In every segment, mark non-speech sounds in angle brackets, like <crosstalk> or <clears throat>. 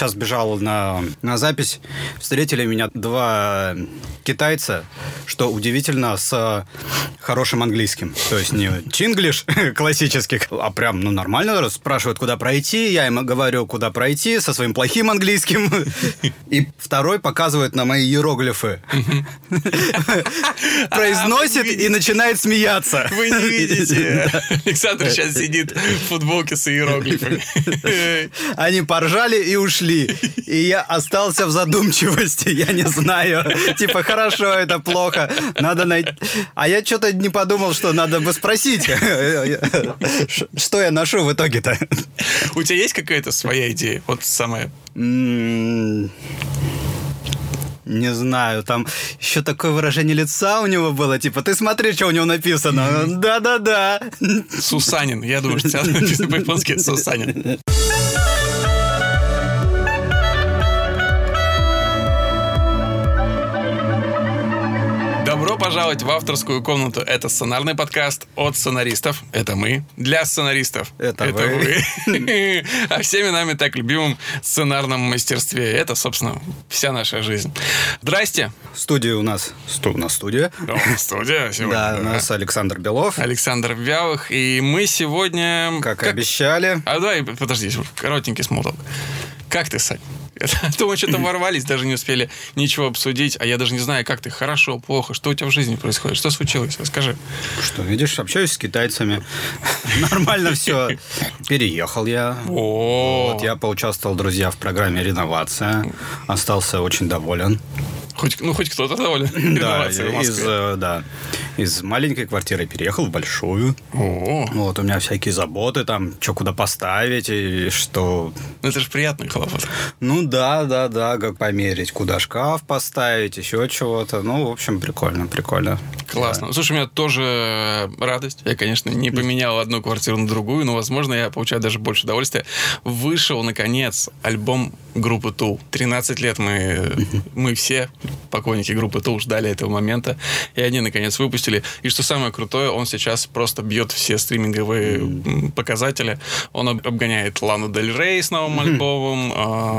сейчас бежал на, на запись, встретили меня два китайца, что удивительно, с хорошим английским. То есть не чинглиш <laughs> классический, а прям, ну, нормально спрашивают, куда пройти. Я им говорю, куда пройти со своим плохим английским. <laughs> И второй показывает на мои иероглифы. <laughs> Произносит и начинает смеяться. Вы не видите. Александр сейчас сидит в футболке с иероглифами. Они поржали и ушли. И я остался в задумчивости. Я не знаю. Типа, хорошо, это плохо. Надо найти... А я что-то не подумал, что надо бы спросить. Что я ношу в итоге-то? У тебя есть какая-то своя идея? Вот самая... Не знаю, там еще такое выражение лица у него было, типа, ты смотри, что у него написано. Да-да-да. Сусанин. Я думаю, что написано по-японски Сусанин. Добро пожаловать в авторскую комнату. Это сценарный подкаст от сценаристов. Это мы. Для сценаристов. Это, Это вы. вы. <laughs> А всеми нами так любимым сценарном мастерстве. Это, собственно, вся наша жизнь. Здрасте. Студия у нас. Сту, у нас студия. Да, студия сегодня. Да, у нас Александр Белов. Александр Вялых. И мы сегодня... Как, как... обещали. А давай, подожди, коротенький смолток. Как ты, Сань? <laughs> То мы что-то ворвались, даже не успели ничего обсудить, а я даже не знаю, как ты, хорошо, плохо, что у тебя в жизни происходит, что случилось, расскажи. Что, видишь, общаюсь с китайцами, <laughs> нормально все. Переехал я. Вот, я поучаствовал, друзья, в программе «Реновация», остался очень доволен. Хоть, ну, хоть кто-то доволен. Да, из, э, да, из маленькой квартиры переехал в большую. О. Вот, у меня всякие заботы, там, что куда поставить, и что... Ну, это же приятный хлопот. Ну, да, да, да, как померить, куда шкаф поставить, еще чего-то. Ну, в общем, прикольно, прикольно. Классно. Да. Слушай, у меня тоже радость. Я, конечно, не поменял одну квартиру на другую, но, возможно, я получаю даже больше удовольствия. Вышел, наконец, альбом группы Тул. 13 лет мы, мы все покойники группы Тул ждали этого момента, и они наконец выпустили. И что самое крутое, он сейчас просто бьет все стриминговые mm. показатели. Он обгоняет Лану Дель Рей с новым альбомом,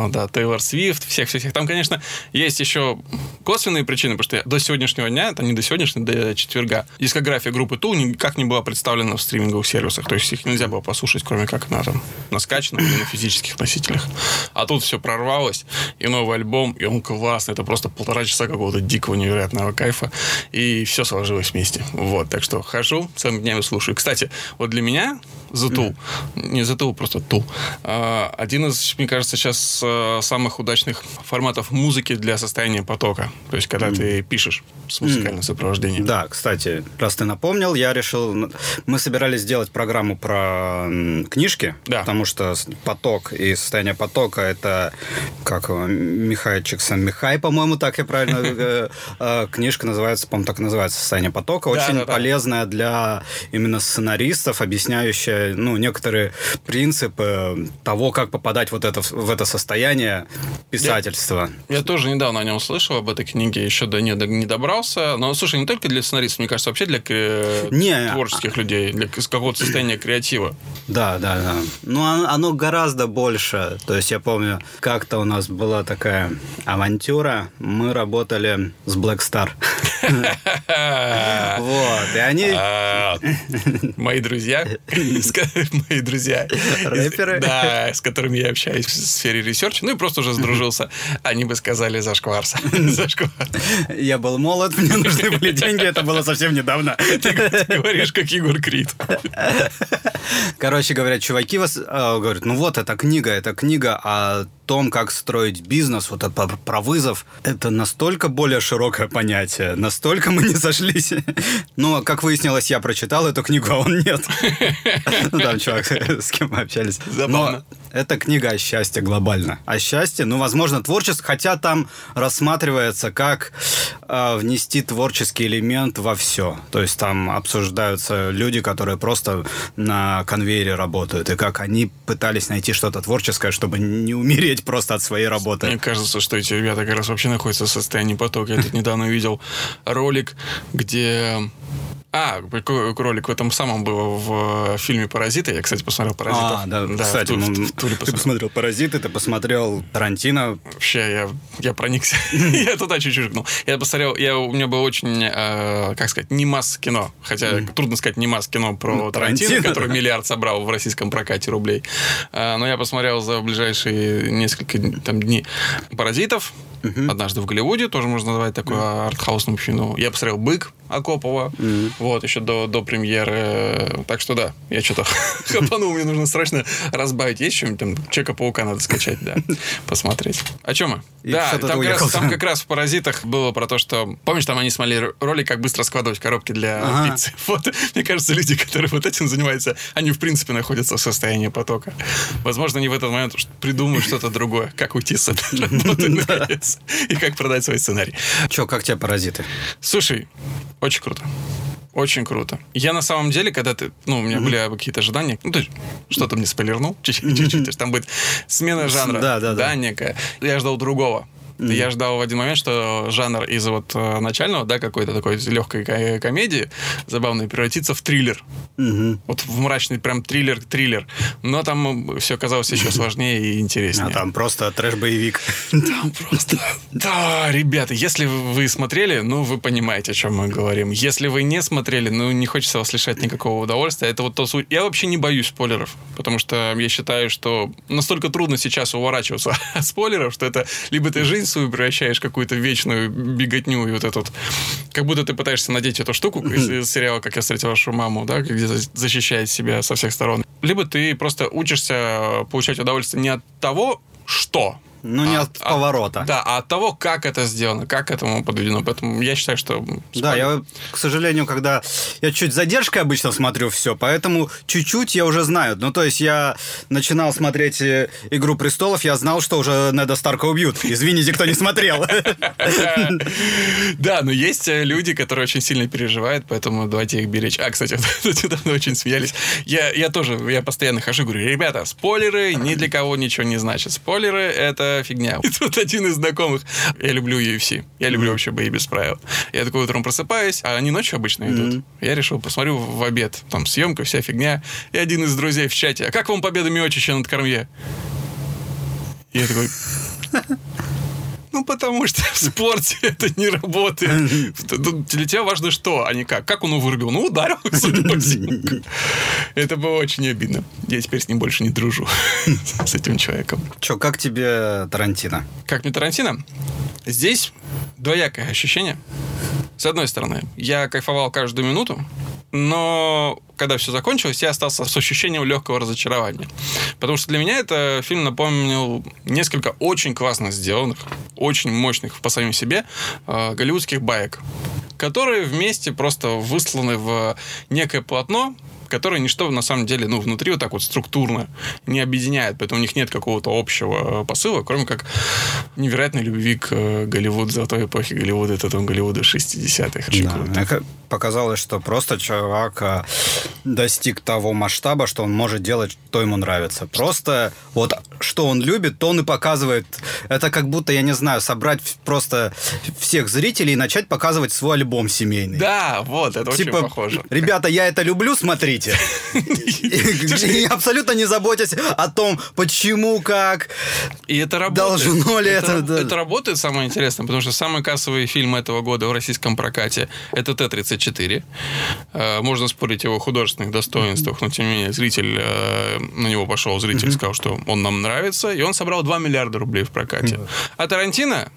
э, да, Тейлор Свифт, всех-всех. Там, конечно, есть еще косвенные причины, потому что до сегодняшнего дня, это не до сегодняшнего, до четверга, дискография группы Тул никак не была представлена в стриминговых сервисах. То есть их нельзя было послушать, кроме как на, там, на скачанных или на физических носителях. А тут все прорвалось, и новый альбом, и он классный. Это просто полтора часа какого-то дикого невероятного кайфа, и все сложилось вместе. Вот, так что хожу, целыми днями слушаю. Кстати, вот для меня Затул, не Затул, просто Тул, а, один из, мне кажется, сейчас э, самых удачных форматов музыки для состояния потока. То есть, когда ты пишешь с музыкальным сопровождением. Да, кстати, раз ты напомнил, я решил... Мы собирались сделать программу про книжки, да. потому что поток и состояние потока — это как Михай Чиксан-Михай, по-моему, так я правильно... Э, э, книжка называется, по-моему, так и называется «Состояние потока». Очень полезная для именно сценаристов, объясняющая ну, некоторые принципы того, как попадать вот это, в это состояние писательства. Я, я тоже недавно о нем слышал, об этой книге, еще до нее не добрался. Но, слушай, не только для сценаристов, мне кажется, вообще для не, творческих людей, для какого-то состояния креатива. Да, да, да. Ну, оно гораздо больше. То есть я помню, как-то у нас была такая авантюра. Мы работали с Black Star. <laughs> Вот, и они... А, мои друзья, мои друзья. Рэперы? Да, с которыми я общаюсь в сфере research а, ну и просто уже сдружился. Они бы сказали зашкварса. <laughs> Я был молод, мне нужны были деньги, это было совсем недавно. Ты говоришь, как Егор Крид. Короче говоря, чуваки вас а, говорят, ну вот, эта книга, эта книга о том, как строить бизнес, вот это про вызов, это настолько более широкое понятие, настолько мы не сошлись. <laughs> Но, как выяснилось, я прочитал эту книгу, а он нет. Ну, там чувак, с кем мы общались. Но это книга о счастье глобально. О счастье, ну, возможно, творчество, хотя там рассматривается, как э, внести творческий элемент во все. То есть там обсуждаются люди, которые просто на конвейере работают, и как они пытались найти что-то творческое, чтобы не умереть просто от своей работы. Мне кажется, что эти ребята как раз вообще находятся в состоянии потока. Я тут недавно видел ролик, где А, ролик в этом самом был в фильме «Паразиты». Я, кстати, посмотрел «Паразитов». А, да, да кстати, в, ну, в, в, <laughs> ты посмотрел. «Паразиты», ты посмотрел «Тарантино». Вообще, я, я проникся. <laughs> <laughs> я туда чуть-чуть гнул. Я посмотрел, я, у меня было очень, э, как сказать, не масс кино. Хотя трудно сказать не масс кино про ну, Тарантино, который миллиард собрал в российском прокате рублей. Э, но я посмотрел за ближайшие несколько там, дней «Паразитов», Uh-huh. Однажды в Голливуде, тоже можно назвать такое uh-huh. артхаусное кино. Я посмотрел «Бык» Акопова, uh-huh. вот, еще до, до премьеры. Так что да, я что-то <laughs> хапанул, мне нужно срочно разбавить. Есть что-нибудь там? Человека-паука надо скачать, да, <laughs> посмотреть. О чем мы? И да, там как, раз, там как раз в «Паразитах» было про то, что... Помнишь, там они смотрели ролик, как быстро складывать коробки для ага. пиццы? <laughs> Вот, мне кажется, люди, которые вот этим занимаются, они, в принципе, находятся в состоянии потока. Возможно, они в этот момент придумают что-то другое, как уйти с этой работы, наконец, и как продать свой сценарий. Че, как тебе «Паразиты»? Слушай, очень круто. Очень круто. Я на самом деле, когда ты, ну, у меня mm-hmm. были какие-то ожидания, ну, ты что-то мне спойлернул, <laughs> чуть-чуть, mm-hmm. там будет смена жанра, да, да, да, некая. Я ждал другого. Mm-hmm. Я ждал в один момент, что жанр из вот э, начального, да, какой-то такой легкой комедии забавной превратится в триллер. Mm-hmm. Вот в мрачный прям триллер-триллер. Но там все оказалось еще <laughs> сложнее и интереснее. А там просто трэш-боевик. <laughs> Там просто... Да, ребята, если вы смотрели, ну, вы понимаете, о чем мы говорим. Если вы не смотрели, ну, не хочется вас лишать никакого удовольствия. Это вот то суть. Я вообще не боюсь спойлеров, потому что я считаю, что настолько трудно сейчас уворачиваться <laughs> от спойлеров, что это либо ты жизнь свою превращаешь какую-то вечную беготню и вот этот... Как будто ты пытаешься надеть эту штуку <clears throat> из сериала «Как я встретил вашу маму», да, где защищает себя со всех сторон. Либо ты просто учишься получать удовольствие не от того, что ну, не а, от поворота. А, да, а от того, как это сделано, как к этому подведено. Поэтому я считаю, что... Да, я, к сожалению, когда... Я чуть задержкой обычно смотрю все, поэтому чуть-чуть я уже знаю. Ну, то есть я начинал смотреть э, «Игру престолов», я знал, что уже Неда Старка убьют. Извините, кто не смотрел. Да, но есть э, люди, которые очень сильно переживают, поэтому давайте их беречь. А, кстати, <laughs> недавно очень смеялись. Я, я тоже, я постоянно хожу, говорю, ребята, спойлеры ни для кого ничего не значат. Спойлеры — это фигня. <laughs> И тут один из знакомых, я люблю UFC, я люблю mm-hmm. вообще бои без правил. Я такой утром просыпаюсь, а они ночью обычно идут. Mm-hmm. Я решил, посмотрю в обед, там съемка, вся фигня. И один из друзей в чате, а как вам победа Миочича над Кормье? Я такой... Ну, потому что в спорте <laughs> это не работает. <laughs> Для тебя важно что, а не как. Как он его вырубил? Ну, ударил. <laughs> Это было очень обидно. Я теперь с ним больше не дружу, с этим человеком. Че, как тебе Тарантино? Как мне Тарантино? Здесь двоякое ощущение. С одной стороны, я кайфовал каждую минуту, но когда все закончилось, я остался с ощущением легкого разочарования. Потому что для меня это фильм напомнил несколько очень классно сделанных, очень мощных по самим себе э, голливудских баек, которые вместе просто высланы в некое полотно, которые ничто на самом деле, ну, внутри вот так вот структурно не объединяет, поэтому у них нет какого-то общего посыла, кроме как невероятной любви к э, Голливуду, золотой эпохи Голливуда, это там Голливуда 60-х. Да, показалось, что просто чувак э, достиг того масштаба, что он может делать, что ему нравится. Просто вот что он любит, то он и показывает. Это как будто, я не знаю, собрать просто всех зрителей и начать показывать свой альбом семейный. Да, вот, это типа, очень похоже. Ребята, я это люблю, смотреть говорите. Абсолютно не заботясь о том, почему, как. И это работает. Должно ли это... Это работает, самое интересное, потому что самый кассовый фильм этого года в российском прокате это Т-34. Э, можно спорить о его художественных достоинствах, но тем не менее зритель э, на него пошел, зритель сказал, что он нам нравится, и он собрал 2 миллиарда рублей в прокате. А Тарантино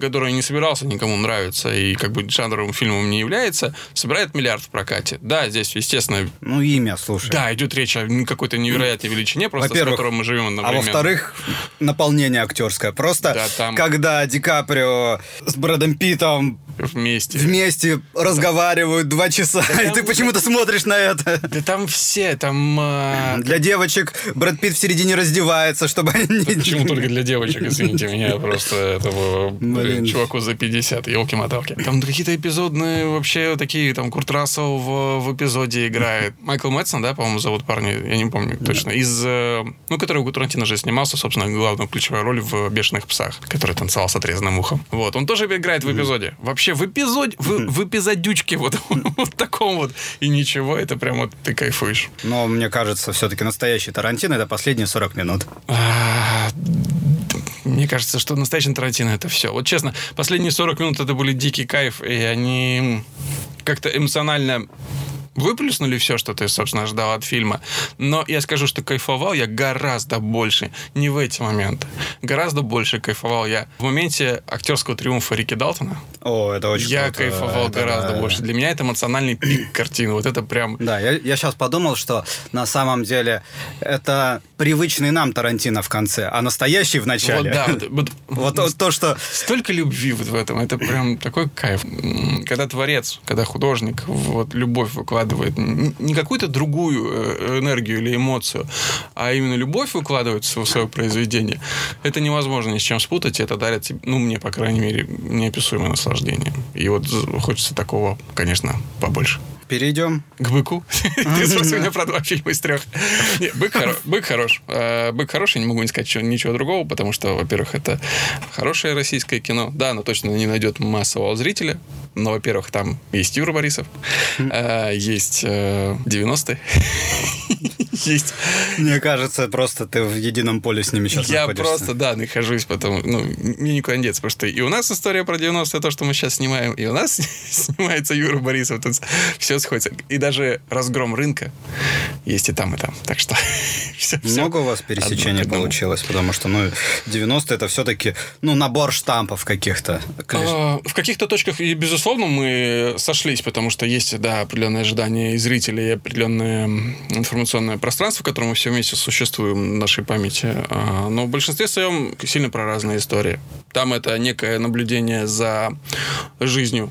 который не собирался никому нравиться и как бы жанровым фильмом не является, собирает миллиард в прокате. Да, здесь, естественно... Ну, имя, слушай. Да, идет речь о какой-то невероятной величине, просто с которой мы живем одновременно. А во-вторых, наполнение актерское. Просто да, там... когда Ди Каприо с Брэдом Питом вместе. Вместе разговаривают два часа, да и ты почему-то смотришь на это. Да там все, там... Э... Для девочек Брэд Питт в середине раздевается, чтобы они... Почему только для девочек, извините <laughs> меня, просто этого Блин. чуваку за 50, елки-моталки. Там какие-то эпизодные вообще такие, там Курт Рассел в, в эпизоде играет. <laughs> Майкл Мэтсон, да, по-моему, зовут парня, я не помню точно. Из, э, ну, который у Тарантино же снимался, собственно, главную ключевую роль в «Бешеных псах», который танцевал с отрезанным ухом. Вот, он тоже играет в эпизоде. Вообще вообще в эпизоде, в, в эпизодючке вот, <laughs> вот таком вот, и ничего, это прям вот ты кайфуешь. Но мне кажется, все-таки настоящий Тарантино это последние 40 минут. А, мне кажется, что настоящий Тарантино это все. Вот честно, последние 40 минут это были дикий кайф, и они как-то эмоционально выплюснули все, что ты, собственно, ждал от фильма. Но я скажу, что кайфовал я гораздо больше. Не в эти моменты. Гораздо больше кайфовал я в моменте актерского триумфа Рики Далтона. О, это очень Я круто. кайфовал это, гораздо да, больше. Для меня это эмоциональный пик <clears throat> картины. Вот это прям... Да, я, я сейчас подумал, что на самом деле это привычный нам Тарантино в конце, а настоящий в начале. Вот, да. Вот, <laughs> вот, вот то, что... Столько любви вот в этом. Это прям такой кайф. Когда творец, когда художник вот любовь выкладывает не какую-то другую э, энергию или эмоцию, а именно любовь выкладывает в свое произведение, это невозможно ни с чем спутать, и это дарит, ну, мне, по крайней мере, неописуемое наслаждение. И вот хочется такого, конечно, побольше. Перейдем. К быку. Ты спросил меня про два фильма из трех. бык, <laughs> бык хорош. Э, бык хороший, не могу не сказать ничего другого, потому что, во-первых, это хорошее российское кино. Да, оно точно не найдет массового зрителя, но, во-первых, там есть Юра Борисов, э, есть 90-е, э, <laughs> есть. Мне кажется, просто ты в едином поле с ними сейчас Я находишься. просто, да, нахожусь, потому, ну, мне не деться, потому что и у нас история про 90-е, то, что мы сейчас снимаем, и у нас <laughs> снимается Юра Борисов, тут все сходится. И даже разгром рынка есть и там, и там. Так что <laughs> все, Много у вас пересечений получилось, потому что, ну, 90 это все-таки, ну, набор штампов каких-то. А, в каких-то точках, безусловно, мы сошлись, потому что есть, да, определенные ожидания и зрителей, и определенное информационное пространство, в котором мы все вместе существуем в нашей памяти. А, но в большинстве своем сильно про разные истории. Там это некое наблюдение за жизнью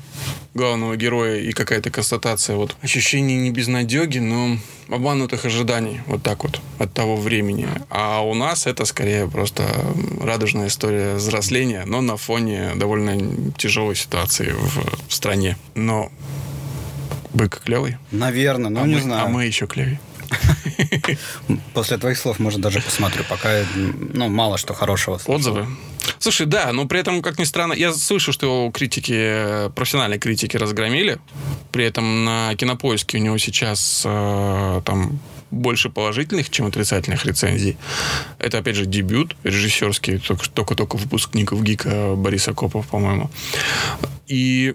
главного героя и какая-то констатация вот ощущение не безнадеги, но обманутых ожиданий вот так вот от того времени. А у нас это скорее просто радужная история взросления, но на фоне довольно тяжелой ситуации в стране. Но бык клевый. Наверное, но а не мы, знаю. А мы еще клевее. После твоих слов, может, даже посмотрю. Пока, ну, мало что хорошего. Слышал. Отзывы? Слушай, да, но при этом, как ни странно, я слышу, что критики, профессиональные критики разгромили. При этом на кинопоиске у него сейчас э, там больше положительных, чем отрицательных рецензий. Это, опять же, дебют режиссерский, только-только выпускников ГИКа Бориса Копов, по-моему. И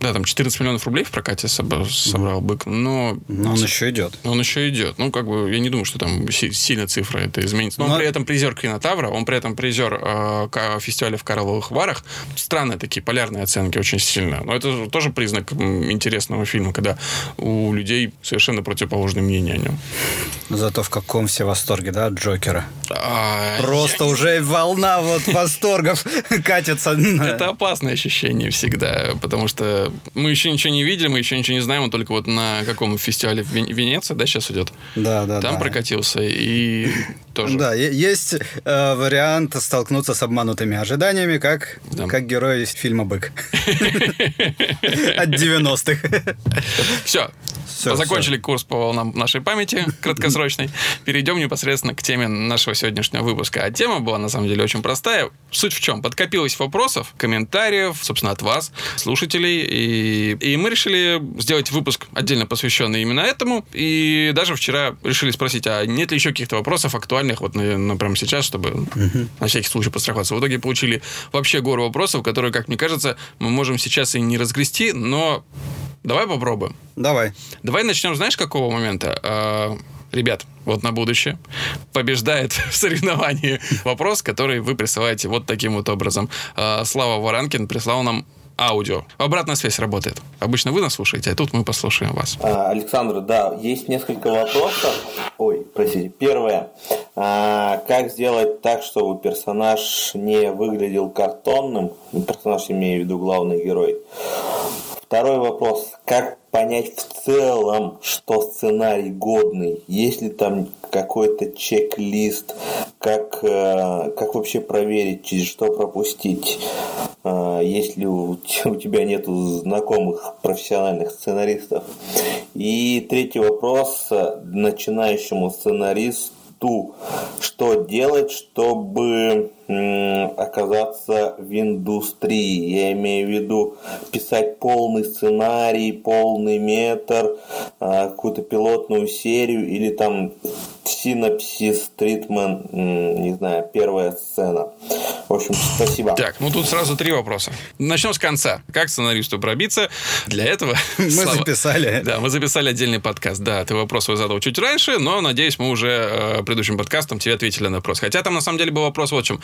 да, там 14 миллионов рублей в прокате собрал, собрал бык, но... Но он еще идет. Он еще идет. Ну, как бы, я не думаю, что там сильно цифра это изменится. Но, но... он при этом призер Кинотавра, он при этом призер э, фестиваля в Карловых Варах. Странные такие полярные оценки очень сильно. Но это тоже признак интересного фильма, когда у людей совершенно противоположное мнение о нем. Зато в каком все восторге, да, от Джокера? А, Просто я... уже волна вот восторгов <laughs> катится. Это опасное ощущение всегда, потому что мы еще ничего не видели, мы еще ничего не знаем, он только вот на каком фестивале в Венеции, да, сейчас идет? Да, да, Там да. прокатился и <laughs> тоже. Да, есть э, вариант столкнуться с обманутыми ожиданиями, как, да. как герой из фильма «Бык». <laughs> От 90-х. Все, все, Закончили все. курс по волнам нашей памяти краткосрочной. Перейдем непосредственно к теме нашего сегодняшнего выпуска. А тема была, на самом деле, очень простая. Суть в чем? Подкопилось вопросов, комментариев, собственно, от вас, слушателей. И, и мы решили сделать выпуск отдельно посвященный именно этому. И даже вчера решили спросить, а нет ли еще каких-то вопросов актуальных вот на, на прямо сейчас, чтобы угу. на всякий случай постраховаться. В итоге получили вообще гору вопросов, которые, как мне кажется, мы можем сейчас и не разгрести, но Давай попробуем. Давай. Давай начнем, знаешь, какого момента? А, ребят, вот на будущее, побеждает <laughs> в соревновании вопрос, который вы присылаете вот таким вот образом. А, Слава Варанкин прислал нам аудио. Обратная связь работает. Обычно вы нас слушаете, а тут мы послушаем вас. А, Александр, да, есть несколько вопросов. Ой, простите. Первое. А, как сделать так, чтобы персонаж не выглядел картонным? Персонаж, имею в виду главный герой. Второй вопрос. Как понять в целом, что сценарий годный? Есть ли там какой-то чек-лист? Как, э, как вообще проверить, через что пропустить? Э, если у, тебя нет знакомых профессиональных сценаристов? И третий вопрос. Начинающему сценаристу что делать, чтобы оказаться в индустрии. Я имею в виду писать полный сценарий, полный метр, а, какую-то пилотную серию или там синапсис, тритмен, не знаю, первая сцена. В общем, спасибо. Так, ну тут сразу три вопроса. Начнем с конца. Как сценаристу пробиться? Для этого... <laughs> Мы Слава... записали. Да, мы записали отдельный подкаст. Да, ты вопрос свой задал чуть раньше, но, надеюсь, мы уже э, предыдущим подкастом тебе ответили на вопрос. Хотя там, на самом деле, был вопрос вот в чем.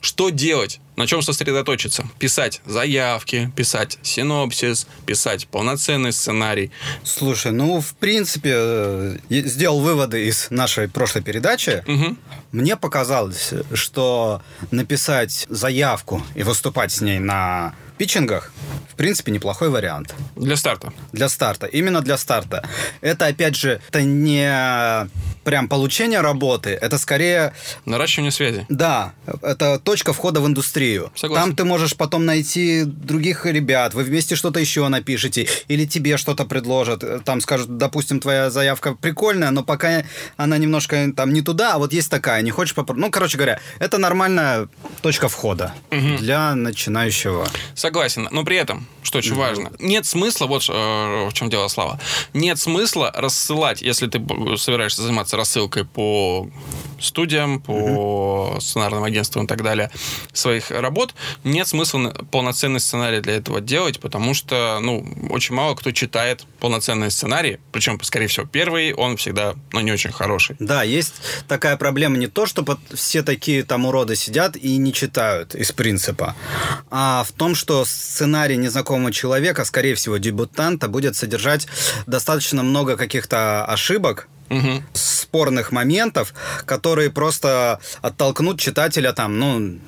Что делать? На чем сосредоточиться? Писать заявки, писать синопсис, писать полноценный сценарий. Слушай, ну, в принципе, э, сделал выводы из нашей прошлой передачи. Угу. Мне показалось, что написать заявку и выступать с ней на питчингах, в принципе, неплохой вариант. Для старта. Для старта. Именно для старта. Это, опять же, это не прям получение работы, это скорее... Наращивание связи. Да, это точка входа в индустрию. Согласен. Там ты можешь потом найти других ребят, вы вместе что-то еще напишите, или тебе что-то предложат, там скажут, допустим, твоя заявка прикольная, но пока она немножко там не туда, а вот есть такая, не хочешь попробовать. Ну, короче говоря, это нормальная точка входа угу. для начинающего. Согласен, но при этом, что очень угу. важно, нет смысла, вот э, в чем дело, Слава, нет смысла рассылать, если ты собираешься заниматься заниматься рассылкой по студиям, по mm-hmm. сценарным агентствам и так далее своих работ, нет смысла полноценный сценарий для этого делать, потому что, ну, очень мало кто читает полноценный сценарий, причем, скорее всего, первый, он всегда, ну, не очень хороший. Да, есть такая проблема не то, что все такие там уроды сидят и не читают из принципа, а в том, что сценарий незнакомого человека, скорее всего, дебютанта, будет содержать достаточно много каких-то ошибок, угу. спорных моментов, которые просто оттолкнут читателя там, ну,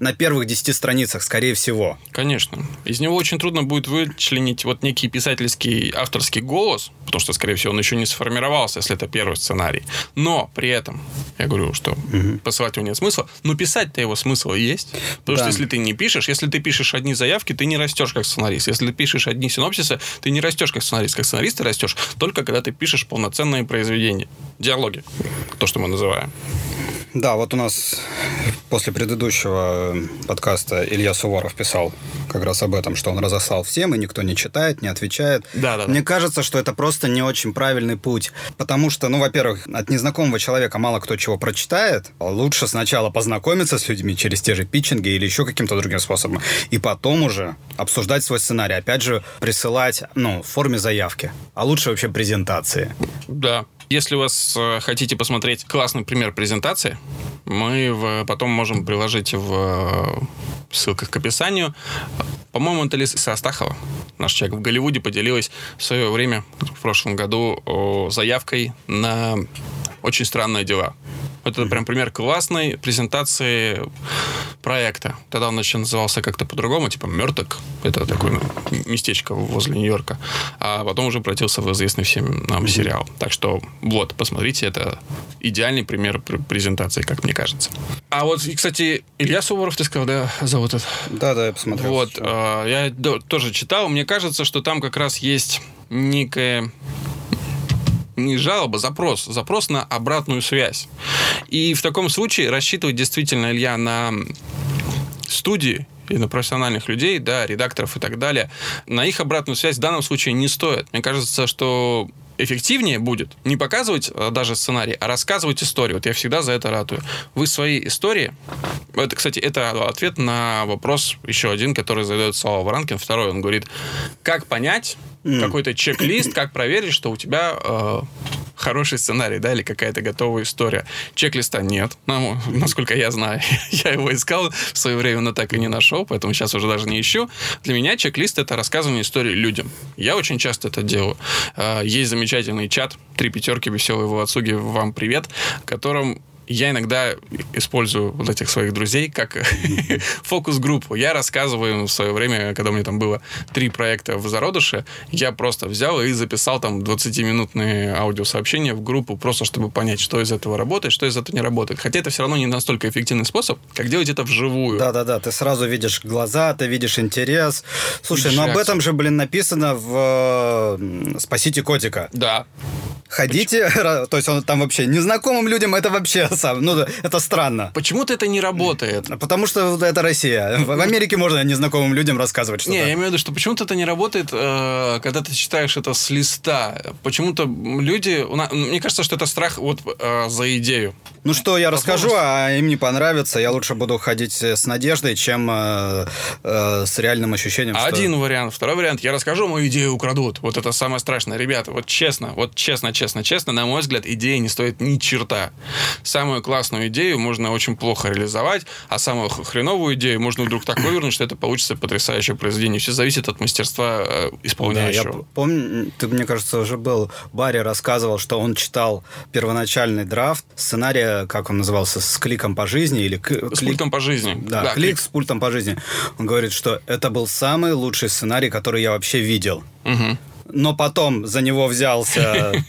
на первых десяти страницах, скорее всего. Конечно. Из него очень трудно будет вычленить вот некий писательский авторский голос, потому что, скорее всего, он еще не сформировался, если это первый сценарий. Но при этом, я говорю, что угу. посылать его нет смысла, но писать-то его смысл есть. Потому да. что если ты не пишешь, если ты пишешь одни заявки, ты не растешь как сценарист. Если ты пишешь одни синопсисы, ты не растешь как сценарист. Как сценарист ты растешь только когда ты пишешь полноценные произведения произведения. Диалоги. То, что мы называем. Да, вот у нас после предыдущего подкаста Илья Суворов писал как раз об этом, что он разослал всем, и никто не читает, не отвечает. Да, да, Мне кажется, что это просто не очень правильный путь. Потому что, ну, во-первых, от незнакомого человека мало кто чего прочитает. Лучше сначала познакомиться с людьми через те же питчинги или еще каким-то другим способом. И потом уже обсуждать свой сценарий. Опять же, присылать, ну, в форме заявки. А лучше вообще презентации. Да, если у вас э, хотите посмотреть классный пример презентации, мы в, потом можем приложить в э, ссылках к описанию. По-моему, это Лиса Астахова, наш человек в Голливуде, поделилась в свое время, в прошлом году, заявкой на очень странные дела. Это прям пример классной презентации проекта. Тогда он еще назывался как-то по-другому, типа Мерток. Это такое местечко возле Нью-Йорка. А потом уже превратился в известный всем нам сериал. Так что вот, посмотрите, это идеальный пример презентации, как мне кажется. А вот, кстати, Илья Суворов, ты сказал, да, зовут это? Да, да, я посмотрел. Вот, э, я тоже читал. Мне кажется, что там как раз есть некая не жалоба, запрос. Запрос на обратную связь. И в таком случае рассчитывать действительно, Илья, на студии и на профессиональных людей, да, редакторов и так далее, на их обратную связь в данном случае не стоит. Мне кажется, что эффективнее будет не показывать э, даже сценарий, а рассказывать историю. Вот я всегда за это ратую. Вы свои истории... Это, кстати, это ответ на вопрос еще один, который задает Слава Воранкин. Второй, он говорит, как понять, mm. какой-то чек-лист, как проверить, что у тебя э, хороший сценарий, да, или какая-то готовая история. Чек-листа нет, ну, насколько я знаю. <laughs> я его искал в свое время, но так и не нашел, поэтому сейчас уже даже не ищу. Для меня чек-лист — это рассказывание истории людям. Я очень часто это делаю. Э, есть замечательный чат «Три пятерки, веселые волоцуги, вам привет», в котором я иногда использую вот этих своих друзей как <laughs> фокус-группу. Я рассказываю в свое время, когда у меня там было три проекта в зародыше, я просто взял и записал там 20-минутные аудиосообщения в группу, просто чтобы понять, что из этого работает, что из этого не работает. Хотя это все равно не настолько эффективный способ, как делать это вживую. Да-да-да, ты сразу видишь глаза, ты видишь интерес. Слушай, ну об этом же, блин, написано в «Спасите котика». Да. Ходите, <laughs> то есть он там вообще незнакомым людям это вообще сам, ну это странно. Почему-то это не работает. Потому что это Россия. В Америке можно незнакомым людям рассказывать что-то. Не, я имею в виду, что почему-то это не работает, э, когда ты читаешь это с листа. Почему-то люди, мне кажется, что это страх вот э, за идею. Ну что, я расскажу, а им не понравится. Я лучше буду ходить с надеждой, чем э, с реальным ощущением. Один вариант, второй вариант. Я расскажу, мою идею украдут. Вот это самое страшное, ребята. Вот честно, вот честно, честно, честно, на мой взгляд, идея не стоит ни черта. Самую классную идею можно очень плохо реализовать, а самую хреновую идею можно вдруг так вывернуть, что это получится потрясающее произведение. Все зависит от мастерства э, исполняющего. Да, я помню, ты, мне кажется, уже был, Барри рассказывал, что он читал первоначальный драфт сценария, как он назывался, с кликом по жизни или... С пультом по жизни. Да, да клик, клик с пультом по жизни. Он говорит, что это был самый лучший сценарий, который я вообще видел. Угу но потом за него взялся... <laughs>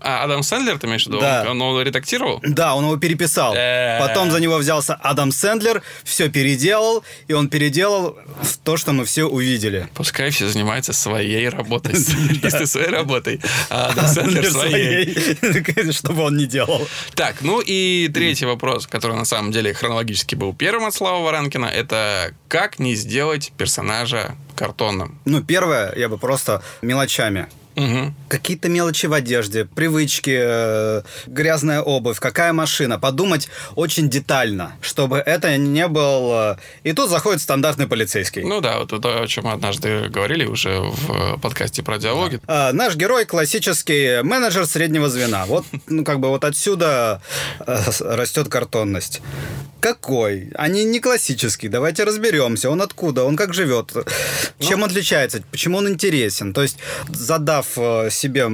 А, Адам Сэндлер, ты имеешь в виду? Да. Он его редактировал? Да, он его переписал. Э. Потом за него взялся Адам Сэндлер, все переделал, и он переделал то, что мы все увидели. Пускай все занимается своей работой. <laughs> Сценаристы своей работой, а Адам Сэндлер своей. <laughs> Чтобы он не делал. Так, ну и третий вопрос, который на самом деле хронологически был первым от Слава Варанкина, это как не сделать персонажа картонным? Ну, первое, я бы просто мелочами Угу. Какие-то мелочи в одежде, привычки, э, грязная обувь, какая машина. Подумать очень детально, чтобы это не был... Э, и тут заходит стандартный полицейский. Ну да, вот это, о чем мы однажды говорили уже в подкасте про диалоги. Да. А, наш герой классический менеджер среднего звена. Вот, ну как бы вот отсюда э, растет картонность. Какой? Они не классический. Давайте разберемся. Он откуда? Он как живет? Чем ну, он отличается? Почему он интересен? То есть, задав задав э, себе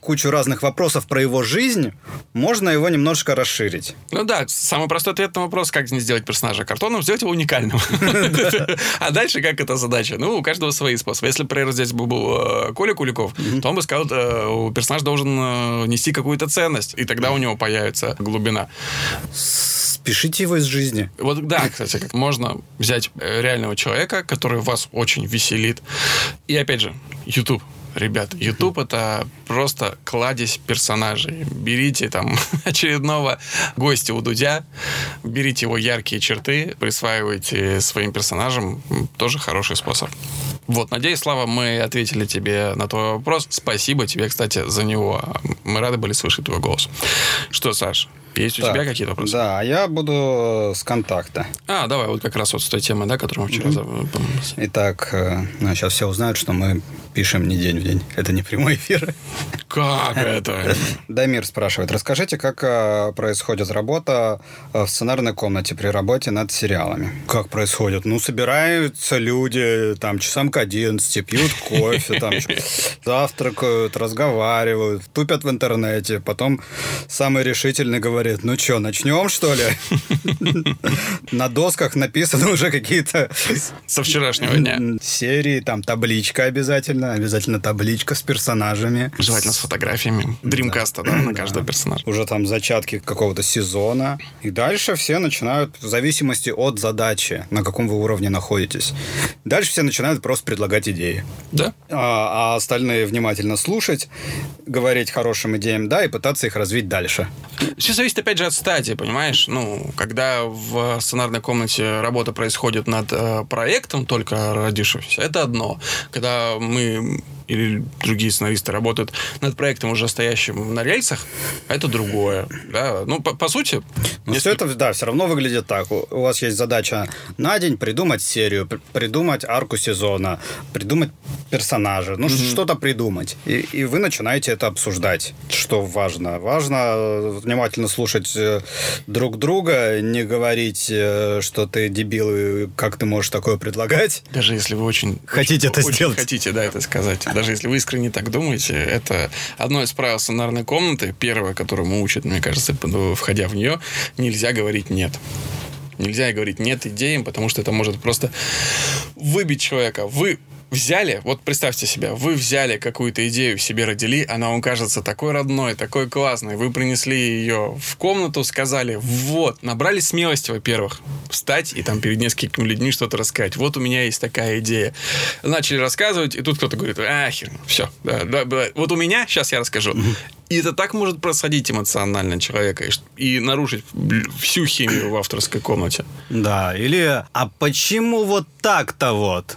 кучу разных вопросов про его жизнь, можно его немножко расширить. Ну да, самый простой ответ на вопрос, как не сделать персонажа картонным, сделать его уникальным. <laughs> А дальше как эта задача? Ну, у каждого свои способы. Если, например, здесь бы был э, Коля Куликов, то он бы сказал, э, персонаж должен нести какую-то ценность, и тогда у него появится глубина. Спешите его из жизни. Вот да, кстати, как можно взять реального человека, который вас очень веселит. И опять же, YouTube ребят, YouTube это просто кладезь персонажей. Берите там <laughs> очередного гостя у Дудя, берите его яркие черты, присваивайте своим персонажам. Тоже хороший способ. Вот, надеюсь, Слава, мы ответили тебе на твой вопрос. Спасибо тебе, кстати, за него. Мы рады были слышать твой голос. Что, Саш, есть у так, тебя какие-то вопросы? Да, я буду с контакта. А, давай, вот как раз вот с той темой, да, которую мы вчера... Mm-hmm. Итак, ну, сейчас все узнают, что мы пишем не день в день. Это не прямой эфир. Как это? <laughs> Дамир спрашивает, расскажите, как э, происходит работа э, в сценарной комнате при работе над сериалами? Как происходит? Ну, собираются люди там часам к 11, пьют кофе, там <laughs> завтракают, разговаривают, тупят в интернете. Потом самый решительный говорит, ну что, начнем, что ли? <laughs> На досках написаны уже какие-то... Со вчерашнего дня. Серии, там табличка обязательно, обязательно табличка с персонажами. Желательно с фотографиями Дримкаста, да, на каждого персонажа. Уже там зачатки какого-то сезона. И дальше все начинают, в зависимости от задачи, на каком вы уровне находитесь. Дальше все начинают просто предлагать идеи. Да. А, а остальные внимательно слушать, говорить хорошим идеям «да» и пытаться их развить дальше. Все зависит, опять же, от стадии, понимаешь? Ну, когда в сценарной комнате работа происходит над э, проектом только родившимся, это одно. Когда мы или другие сценаристы работают над проектом, уже стоящим на рельсах, это другое. Да? Ну, по, по сути... Но если... все это, да, все равно выглядит так. У, у вас есть задача на день придумать серию, придумать арку сезона, придумать персонажа, ну, mm-hmm. что-то придумать. И, и вы начинаете это обсуждать. Что важно? Важно э, внимательно слушать э, друг друга, не говорить, э, что ты дебил, и как ты можешь такое предлагать. Даже если вы очень... Хотите очень, это сделать. Хотите, да, это сказать даже если вы искренне так думаете, это одно из правил сценарной комнаты, первое, которое мы учат, мне кажется, входя в нее, нельзя говорить «нет». Нельзя говорить «нет» идеям, потому что это может просто выбить человека. Вы взяли, вот представьте себя, вы взяли какую-то идею в себе родили, она вам кажется такой родной, такой классной, вы принесли ее в комнату, сказали, вот, набрали смелости, во-первых, встать и там перед несколькими людьми что-то рассказать. Вот у меня есть такая идея. Начали рассказывать, и тут кто-то говорит, ахер, все, да, да, да. вот у меня, сейчас я расскажу. И это так может просадить эмоционально человека и, и нарушить всю химию в авторской комнате. Да, или а почему вот так-то вот?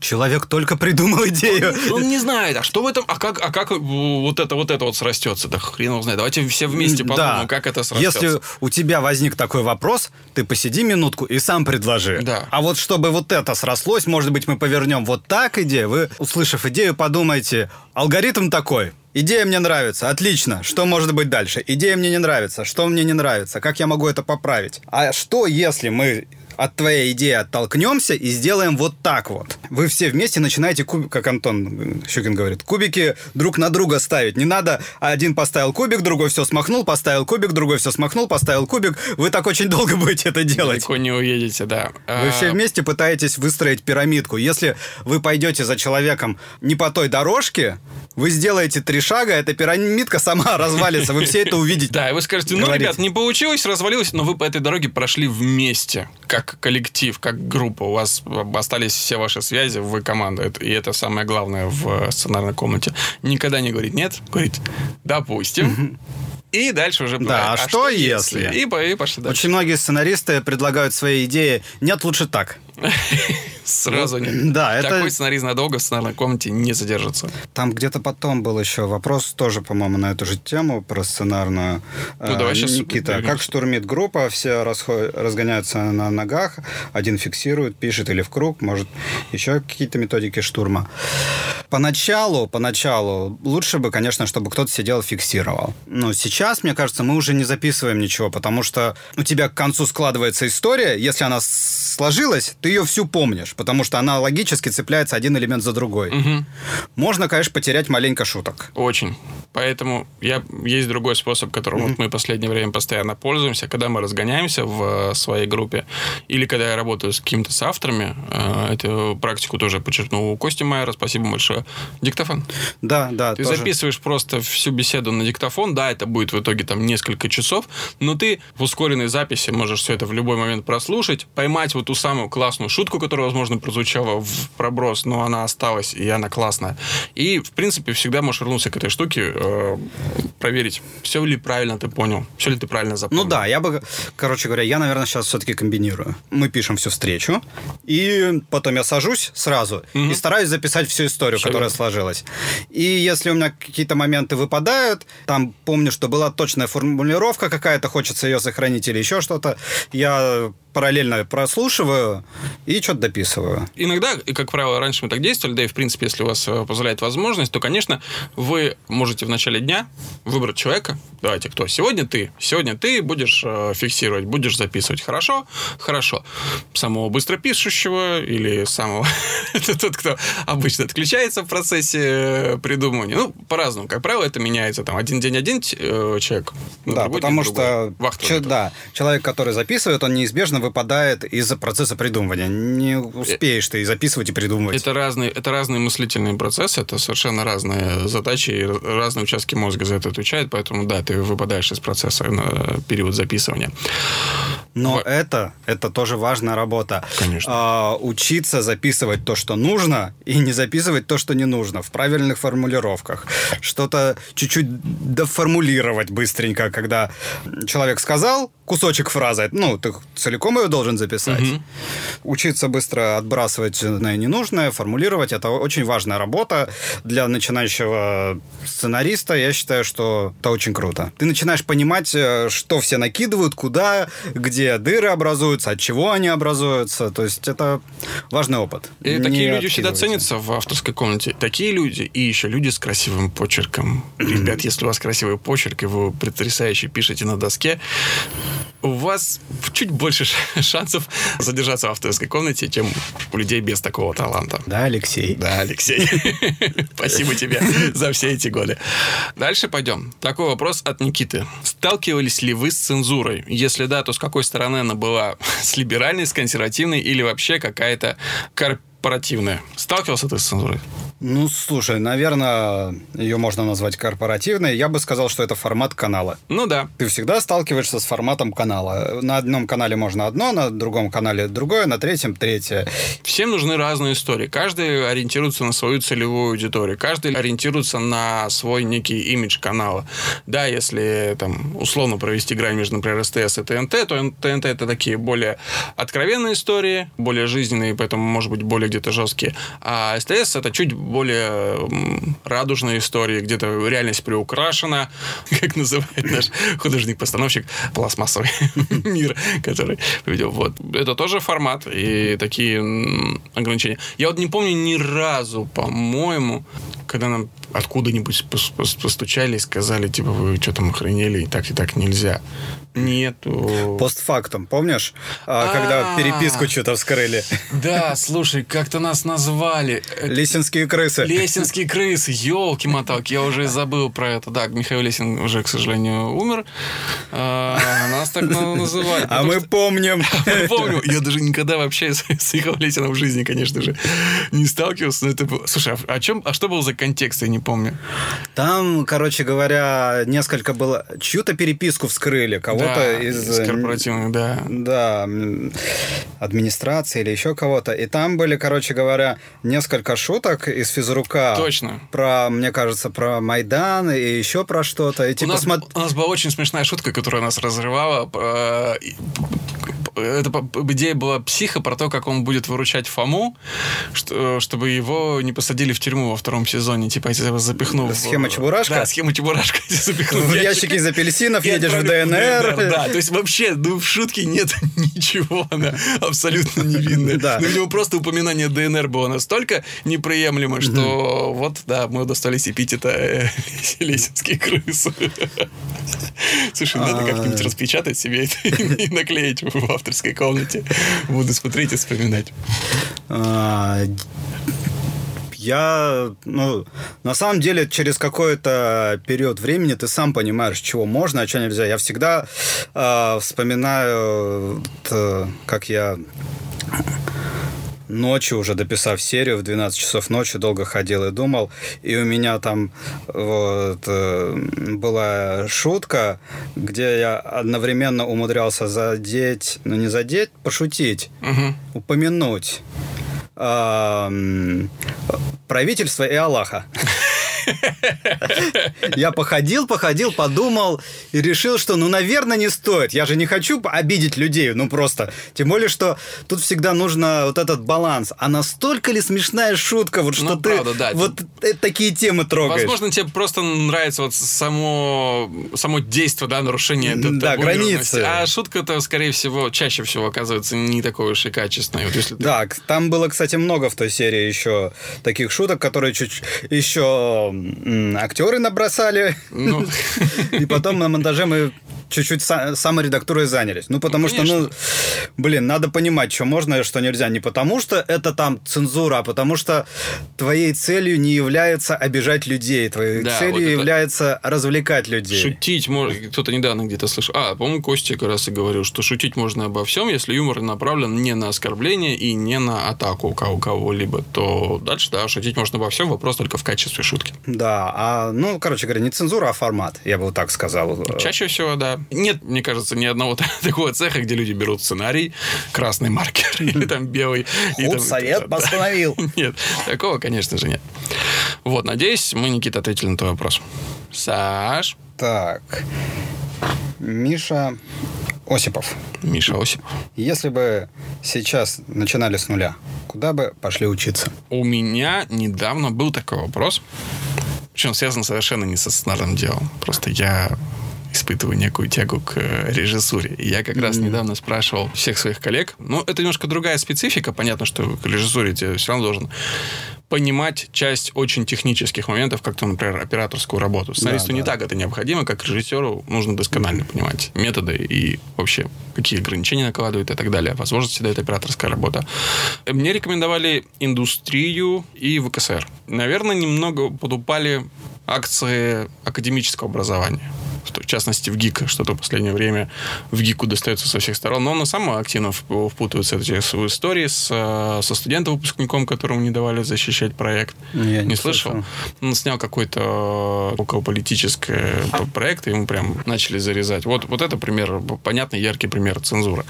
Человек только придумал идею. Он, он не знает, а что в этом, а как, а как вот это вот это вот срастется? Да хрен его знает. Давайте все вместе подумаем, да. как это срастется. Если у тебя возник такой вопрос, ты посиди минутку и сам предложи. Да. А вот чтобы вот это срослось, может быть, мы повернем вот так идею. Вы, услышав идею, подумайте, алгоритм такой. Идея мне нравится, отлично. Что может быть дальше? Идея мне не нравится, что мне не нравится, как я могу это поправить? А что, если мы от твоей идеи оттолкнемся и сделаем вот так вот. Вы все вместе начинаете, куб... как Антон Щукин говорит, кубики друг на друга ставить. Не надо, один поставил кубик, другой все смахнул, поставил кубик, другой все смахнул, поставил кубик. Вы так очень долго <laughs> будете это делать. Далеко не уедете, да. Вы все а, вместе пытаетесь выстроить пирамидку. Если вы пойдете за человеком не по той дорожке, вы сделаете три шага, эта пирамидка сама <laughs> развалится. Вы все это увидите. <laughs> Да, и вы скажете, ну, ребят, не получилось, развалилось, но вы по этой дороге прошли вместе, как коллектив, как группа, у вас остались все ваши связи, вы команда. И это самое главное в сценарной комнате. Никогда не говорить нет, говорить допустим. И дальше уже Да, а, а что, что если? И, и пошли дальше. Очень многие сценаристы предлагают свои идеи. Нет, лучше так. <laughs> Сразу нет. <clears throat> Да, это... Такой сценарист надолго в сценарной комнате не задержится. Там где-то потом был еще вопрос, тоже, по-моему, на эту же тему, про сценарную. Ну, давай сейчас... Никита, как штурмит группа, все расход... разгоняются на ногах, один фиксирует, пишет или в круг, может, еще какие-то методики штурма. Поначалу, поначалу лучше бы, конечно, чтобы кто-то сидел и фиксировал. Но сейчас, мне кажется, мы уже не записываем ничего, потому что у тебя к концу складывается история, если она сложилась, ты ее всю помнишь, потому что она логически цепляется один элемент за другой. Угу. Можно, конечно, потерять маленько шуток. Очень. Поэтому я, есть другой способ, которым mm-hmm. вот мы в последнее время постоянно пользуемся, когда мы разгоняемся в э, своей группе, или когда я работаю с какими-то с авторами, э, эту практику тоже подчеркнул у Кости Майера, спасибо большое. Диктофон. Да, да. Ты тоже. записываешь просто всю беседу на диктофон, да, это будет в итоге там несколько часов, но ты в ускоренной записи можешь все это в любой момент прослушать, поймать вот ту самую классную шутку, которая, возможно, прозвучала в проброс, но она осталась, и она классная. И, в принципе, всегда можешь вернуться к этой штуке, э, проверить, все ли правильно ты понял, все ли ты правильно запомнил. Ну да, я бы, короче говоря, я, наверное, сейчас все-таки комбинирую. Мы пишем всю встречу, и потом я сажусь сразу угу. и стараюсь записать всю историю, все которая верно. сложилась. И если у меня какие-то моменты выпадают, там помню, что была точная формулировка какая-то, хочется ее сохранить или еще что-то, я параллельно прослушиваю и что-то дописываю. Иногда, и как правило, раньше мы так действовали, да и в принципе, если у вас э, позволяет возможность, то, конечно, вы можете в начале дня выбрать человека. Давайте, кто? Сегодня ты. Сегодня ты будешь э, фиксировать, будешь записывать. Хорошо? Хорошо. Самого быстропишущего или самого... <laughs> Это тот, кто обычно отключается в процессе э, придумывания. Ну, по-разному. Как правило, это меняется. Там один день один человек. Да, потому что... Да, человек, который записывает, он неизбежно выпадает из процесса придумывания. Не успеешь ты и записывать, и придумывать. Это разные, это разные мыслительные процессы, это совершенно разные задачи, и разные участки мозга за это отвечают, поэтому да, ты выпадаешь из процесса на период записывания. Но в... это, это тоже важная работа. Конечно. А, учиться записывать то, что нужно, и не записывать то, что не нужно, в правильных формулировках. Что-то чуть-чуть доформулировать быстренько, когда человек сказал кусочек фразы, ну, ты целиком ее должен записать. Угу. Учиться быстро отбрасывать на ненужное, формулировать, это очень важная работа для начинающего сценариста. Я считаю, что это очень круто. Ты начинаешь понимать, э, что все накидывают, куда, где где дыры образуются, от чего они образуются. То есть это важный опыт. И Не такие люди всегда ценятся в авторской комнате. Такие люди и еще люди с красивым почерком. Ребят, если у вас красивый почерк, и вы потрясающе пишете на доске, у вас чуть больше <laughs> шансов задержаться в авторской комнате, чем у людей без такого таланта. Да, Алексей? Да, Алексей. <laughs> Спасибо тебе за все эти годы. Дальше пойдем. Такой вопрос от Никиты. Сталкивались ли вы с цензурой? Если да, то с какой стороны она была? <laughs> С либеральной, с консервативной или вообще какая-то карп корпоративная. Сталкивался ты с цензурой? Ну, слушай, наверное, ее можно назвать корпоративной. Я бы сказал, что это формат канала. Ну да. Ты всегда сталкиваешься с форматом канала. На одном канале можно одно, на другом канале другое, на третьем третье. Всем нужны разные истории. Каждый ориентируется на свою целевую аудиторию. Каждый ориентируется на свой некий имидж канала. Да, если там условно провести грань между, например, СТС и ТНТ, то ТНТ это такие более откровенные истории, более жизненные, поэтому, может быть, более где-то жесткие. А СТС это чуть более радужные истории, где-то реальность приукрашена, <laughs> как называет наш художник-постановщик, пластмассовый <laughs> мир, который видел. Вот. Это тоже формат и такие ограничения. Я вот не помню ни разу, по-моему, когда нам откуда-нибудь постучали и сказали, типа, вы что там охренели, и так, и так нельзя. Нету. Постфактум, помнишь? А, когда переписку что-то вскрыли. Да, слушай, как-то нас назвали. Лесинские крысы. Лесинские крысы, елки моталки я уже забыл про это. Да, Михаил Лесин уже, к сожалению, умер. А, нас так называли. А мы помним. <laughs> Помню. Я даже никогда вообще с Михаилом Лесином в жизни, конечно же, не сталкивался. Но это. Слушай, а, чем, а что был за контекст, я не помню. Там, короче говоря, несколько было... Чью-то переписку вскрыли, кого-то да, из... из корпоративных, да. Да, администрации или еще кого-то. И там были, короче говоря, несколько шуток из физрука. Точно. Про, мне кажется, про Майдан и еще про что-то. И, типа, у, нас, смо... у нас была очень смешная шутка, которая нас разрывала. Это идея была психа про то, как он будет выручать Фому, что, чтобы его не посадили в тюрьму во втором сезоне. Типа, если его запихну... Схема в... Чебурашка? Да, схема Чебурашка. <laughs> запихну в ящик из апельсинов, едешь в ДНР. Да, то есть вообще, ну, в шутке нет <laughs> ничего, она абсолютно невинная. Да. Но у него просто упоминание ДНР было настолько неприемлемо, что вот, да, мы удостоились эпитета э, <laughs> Лесинские крысы. Слушай, надо как-нибудь распечатать себе и наклеить в авторской комнате. Буду смотреть и вспоминать. А, я, ну, на самом деле, через какой-то период времени ты сам понимаешь, чего можно, а чего нельзя. Я всегда э, вспоминаю, как я ночью, уже дописав серию, в 12 часов ночи долго ходил и думал. И у меня там вот, э, была шутка, где я одновременно умудрялся задеть, ну не задеть, пошутить, угу. упомянуть правительства и Аллаха. <laughs> Я походил, походил, подумал и решил, что, ну, наверное, не стоит. Я же не хочу обидеть людей, ну, просто. Тем более, что тут всегда нужно вот этот баланс. А настолько ли смешная шутка, вот что ну, ты правда, да. вот такие темы трогаешь? Возможно, тебе просто нравится вот само, само действие, да, нарушение Да, границы. А шутка-то, скорее всего, чаще всего оказывается не такой уж и качественной. Вот если да, ты... там было, кстати, много в той серии еще таких шуток, которые чуть еще актеры набросали. Ну. И потом на монтаже мы чуть-чуть саморедактурой занялись. Ну, потому ну, что, ну, блин, надо понимать, что можно и что нельзя. Не потому что это там цензура, а потому что твоей целью не является обижать людей. Твоей да, целью вот является развлекать людей. Шутить можно... Кто-то недавно где-то слышал. А, по-моему, Костя как раз и говорил, что шутить можно обо всем, если юмор направлен не на оскорбление и не на атаку у кого-либо, то дальше, да, шутить можно обо всем, вопрос только в качестве шутки. Да, а, ну, короче говоря, не цензура, а формат, я бы вот так сказал. Чаще всего, да. Нет, мне кажется, ни одного <laughs> такого цеха, где люди берут сценарий, красный маркер <laughs> или там белый. совет постановил. <laughs> Нет, такого, конечно же, нет. Вот, надеюсь, мы, Никита, ответили на твой вопрос. Саш? Так. Миша Осипов. Миша Осипов. Если бы сейчас начинали с нуля, куда бы пошли учиться? У меня недавно был такой вопрос. Причем связан совершенно не со сценарным делом. Просто я испытываю некую тягу к э, режиссуре. И я как mm-hmm. раз недавно спрашивал всех своих коллег. Ну, это немножко другая специфика. Понятно, что к режиссуре ты все равно должен понимать часть очень технических моментов, как, то, например, операторскую работу. Сценаристу да, не да. так это необходимо, как режиссеру нужно досконально понимать методы и вообще какие ограничения накладывают и так далее. Возможности дает операторская работа. Мне рекомендовали индустрию и ВКСР. Наверное, немного подупали акции академического образования. В частности в ГИК, что-то в последнее время в ГИКу достается со всех сторон, но он самый активно впутывается в эти истории с, э, со студентом-выпускником, которому не давали защищать проект. Я не, не слышал. слышал. Он снял какой-то околополитический проект, и ему прям начали зарезать. Вот, вот это пример, понятный, яркий пример цензуры.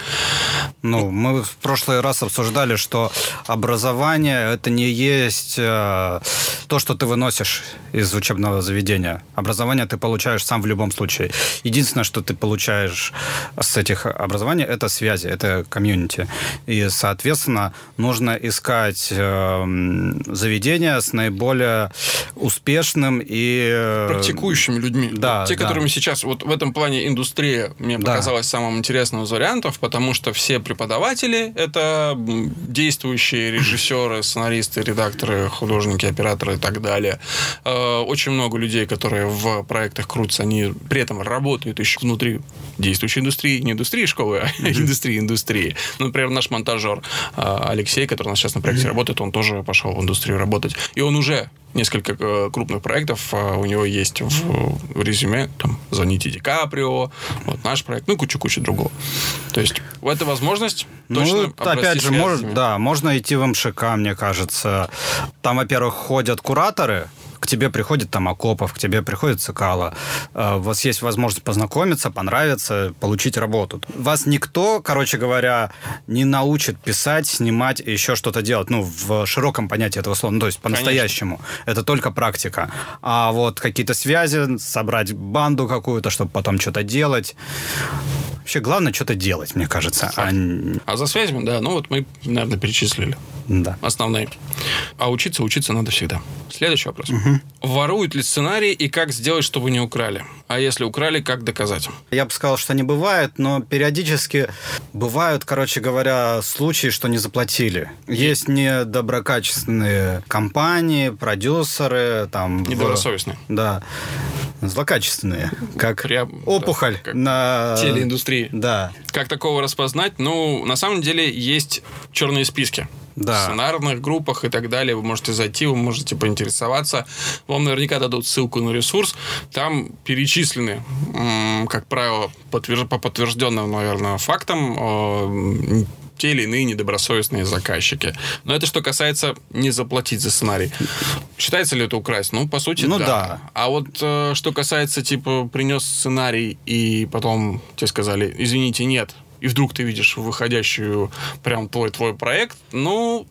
Ну, мы в прошлый раз обсуждали, что образование это не есть э, то, что ты выносишь из учебного заведения. Образование ты получаешь сам в любом случае. Единственное, что ты получаешь с этих образований, это связи, это комьюнити. И, соответственно, нужно искать э, заведения с наиболее успешным и... Э, Практикующими людьми. Да, Те, да. которыми сейчас... Вот в этом плане индустрия мне да. показалась самым интересным из вариантов, потому что все преподаватели — это действующие режиссеры, сценаристы, редакторы, художники, операторы и так далее. Э, очень много людей, которые в проектах крутятся, они при этом работают еще внутри действующей индустрии, не индустрии школы, а индустрии индустрии. Ну, например, наш монтажер э, Алексей, который у нас сейчас на проекте работает, он тоже пошел в индустрию работать. И он уже несколько э, крупных проектов у него есть в резюме. Там «Звоните Ди Каприо», вот наш проект, ну, куча-куча другого. То есть, это возможность ну, точно опять же, может, да, можно идти в МШК, мне кажется. Там, во-первых, ходят кураторы, к тебе приходит там Акопов, к тебе приходит Цикало, э, у вас есть возможность познакомиться, понравиться, получить работу. Вас никто, короче говоря, не научит писать, снимать и еще что-то делать, ну, в широком понятии этого слова, ну, то есть по-настоящему. Это только практика. А вот какие-то связи, собрать банду какую-то, чтобы потом что-то делать. Вообще главное что-то делать, мне кажется. А... а за связями, да, ну вот мы, наверное, перечислили. Да. Основные. А учиться, учиться надо всегда. Следующий вопрос. Угу. Воруют ли сценарий и как сделать, чтобы не украли? А если украли, как доказать? Я бы сказал, что не бывает, но периодически бывают, короче говоря, случаи, что не заплатили. Есть недоброкачественные компании, продюсеры, там... Недобросовестные. В... Да. Злокачественные. Как Прям, опухоль да, как на... Телеиндустрии. Да. Как такого распознать? Ну, на самом деле, есть черные списки да. сценарных группах и так далее. Вы можете зайти, вы можете поинтересоваться. Вам наверняка дадут ссылку на ресурс. Там перечислены, как правило, подтвержд... по подтвержденным, наверное, фактам э, те или иные недобросовестные заказчики. Но это что касается не заплатить за сценарий. Считается ли это украсть? Ну, по сути, ну, да. да. А вот э, что касается, типа, принес сценарий и потом тебе сказали, извините, нет, и вдруг ты видишь выходящую прям твой твой проект, ну,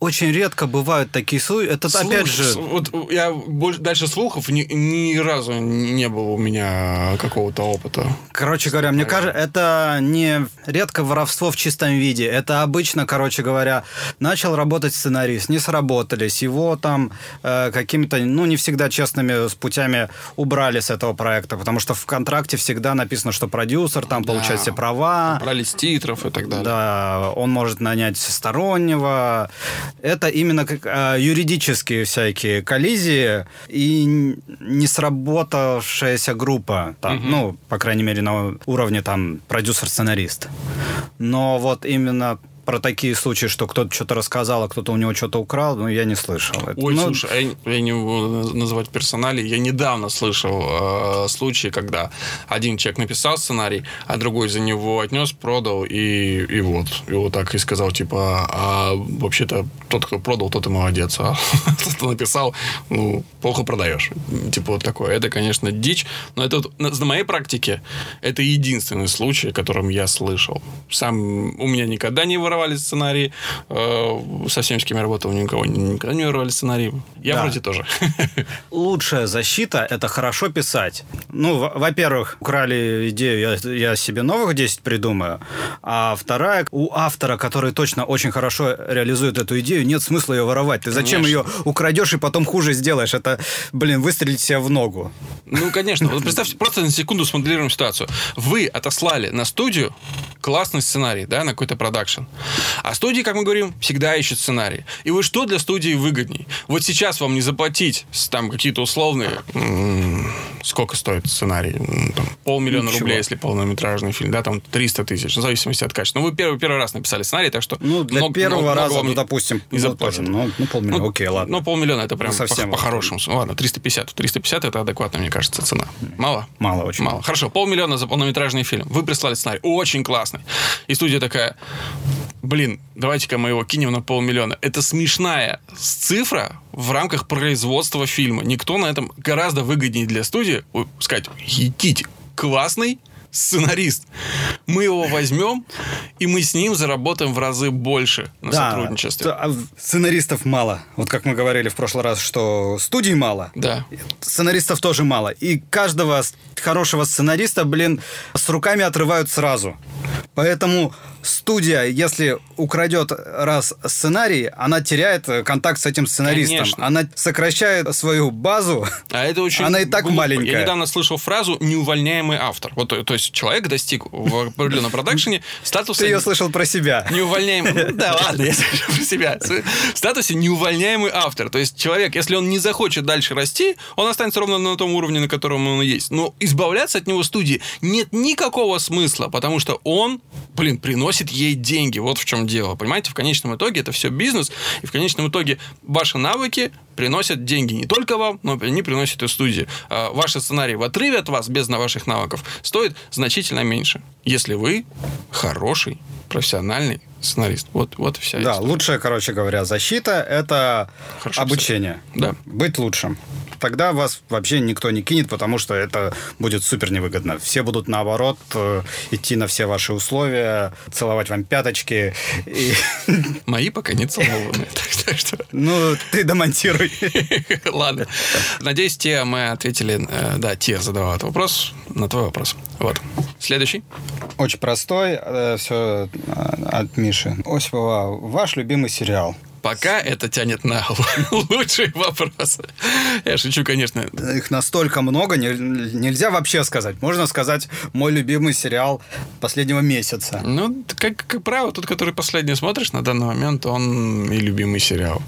очень редко бывают такие случаи. Это Слух, опять же... Вот я больше, дальше слухов ни, ни разу не было у меня какого-то опыта. Короче говоря, мне кажется, это не редко воровство в чистом виде. Это обычно, короче говоря, начал работать сценарист, не сработались, его там э, какими-то, ну, не всегда честными путями убрали с этого проекта, потому что в контракте всегда написано, что продюсер там да. получает все права. Убрали с титров и так далее. Да, он может нанять стороннего это именно как э, юридические всякие коллизии и не сработавшаяся группа, там, угу. ну, по крайней мере, на уровне там продюсер-сценарист. Но вот именно про такие случаи, что кто-то что-то рассказал, а кто-то у него что-то украл, ну, я не слышал. Ой, ну... слушай, а я, я не буду называть персонали. Я недавно слышал э, случаи, когда один человек написал сценарий, а другой за него отнес, продал, и, и вот. И вот так и сказал, типа, а вообще-то тот, кто продал, тот и молодец, а <laughs> тот, кто написал, ну, плохо продаешь. Типа вот такое. Это, конечно, дичь, но это на моей практике это единственный случай, о котором я слышал. Сам у меня никогда не воровал воровали сценарии. Э, со всеми, с кем я работал, никого никогда не воровали сценарии. Я да. вроде тоже. <laughs> Лучшая защита – это хорошо писать. Ну, во-первых, украли идею, я, я себе новых 10 придумаю. А вторая, у автора, который точно очень хорошо реализует эту идею, нет смысла ее воровать. Ты зачем конечно. ее украдешь и потом хуже сделаешь? Это, блин, выстрелить себе в ногу. Ну, конечно. Вот представьте, просто на секунду смоделируем ситуацию. Вы отослали на студию классный сценарий, да, на какой-то продакшн. А студии, как мы говорим, всегда ищут сценарий. И вы что для студии выгодней? Вот сейчас вам не заплатить там какие-то условные сколько стоит сценарий? Там, полмиллиона Ничего. рублей, если полнометражный фильм, да, там 300 тысяч, в зависимости от качества. Ну, вы первый, первый раз написали сценарий, так что... Ну, для много, первого много, раза, много ну, допустим, не ну, тоже, ну, ну, полмиллиона, ну, окей, ладно. Ну, полмиллиона это прям ну, совсем по, по-хорошему. Ладно, 350. 350 это адекватная, мне кажется, цена. Мало? Мало очень. Мало. Хорошо, полмиллиона за полнометражный фильм. Вы прислали сценарий, очень классный. И студия такая, блин, давайте-ка мы его кинем на полмиллиона. Это смешная цифра в рамках производства фильма. Никто на этом гораздо выгоднее для студии сказать, идите, классный, сценарист. Мы его возьмем, и мы с ним заработаем в разы больше на да, сотрудничестве. А сценаристов мало. Вот как мы говорили в прошлый раз, что студий мало. Да. Сценаристов тоже мало. И каждого хорошего сценариста, блин, с руками отрывают сразу. Поэтому студия, если украдет раз сценарий, она теряет контакт с этим сценаристом. Конечно. Она сокращает свою базу. А это очень Она и так глупо. маленькая. Я недавно слышал фразу «неувольняемый автор». Вот, то есть человек достиг в определенном продакшене статуса... Ты ее слышал про себя. Неувольняемый... <laughs> Да ладно, я слышал про себя. В статусе неувольняемый автор. То есть человек, если он не захочет дальше расти, он останется ровно на том уровне, на котором он есть. Но избавляться от него студии нет никакого смысла, потому что он, блин, приносит ей деньги. Вот в чем дело. Понимаете, в конечном итоге это все бизнес, и в конечном итоге ваши навыки приносят деньги не только вам, но они приносят и студии. А ваши сценарии в отрыве от вас, без ваших навыков, стоят значительно меньше, если вы хороший, профессиональный сценарист. Вот, вот вся Да, история. лучшая, короче говоря, защита – это Хорошо обучение. Да. Быть лучшим тогда вас вообще никто не кинет, потому что это будет супер невыгодно. Все будут, наоборот, э, идти на все ваши условия, целовать вам пяточки. И... <laughs> Мои пока не целованы. <laughs> Ну, ты домонтируй. <laughs> Ладно. Надеюсь, те мы ответили... Э, да, те задавал этот вопрос на твой вопрос. Вот. Следующий. Очень простой. Э, все от Миши. Осипова, ваш любимый сериал? Пока это тянет на <laughs> лучшие вопросы. Я шучу, конечно. Их настолько много, нельзя вообще сказать. Можно сказать, мой любимый сериал последнего месяца. Ну, как, как правило, тот, который последний смотришь на данный момент, он и любимый сериал.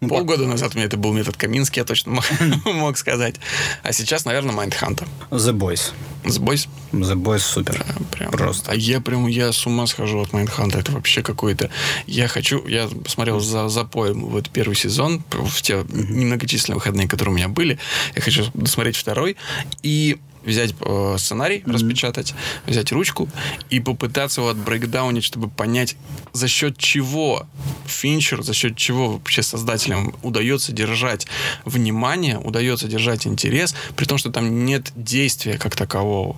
Ну, Полгода назад у меня это был метод Каминский, я точно мог, <laughs> мог сказать. А сейчас, наверное, Майндханта. The Boys. The Boys? The Boys супер. Прям, прям. Просто. А я прям, я с ума схожу от Майндханта. Это вообще какой-то... Я хочу... Я посмотрел за запоем вот первый сезон, в те немногочисленные выходные, которые у меня были. Я хочу досмотреть второй. И взять э, сценарий, mm-hmm. распечатать, взять ручку и попытаться его отбрейкдаунить, чтобы понять, за счет чего Финчер, за счет чего вообще создателям удается держать внимание, удается держать интерес, при том, что там нет действия как такового.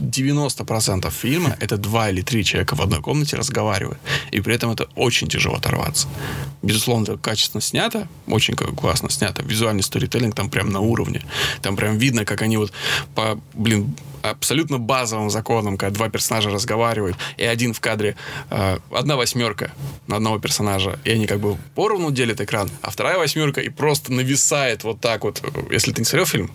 90% фильма это два или три человека в одной комнате разговаривают. И при этом это очень тяжело оторваться. Безусловно, качественно снято, очень классно снято. Визуальный сторителлинг там прям на уровне. Там прям видно, как они вот по, блин, абсолютно базовым законом, когда два персонажа разговаривают, и один в кадре, э, одна восьмерка на одного персонажа, и они как бы поровну делят экран, а вторая восьмерка и просто нависает вот так вот. Если ты не смотрел фильм,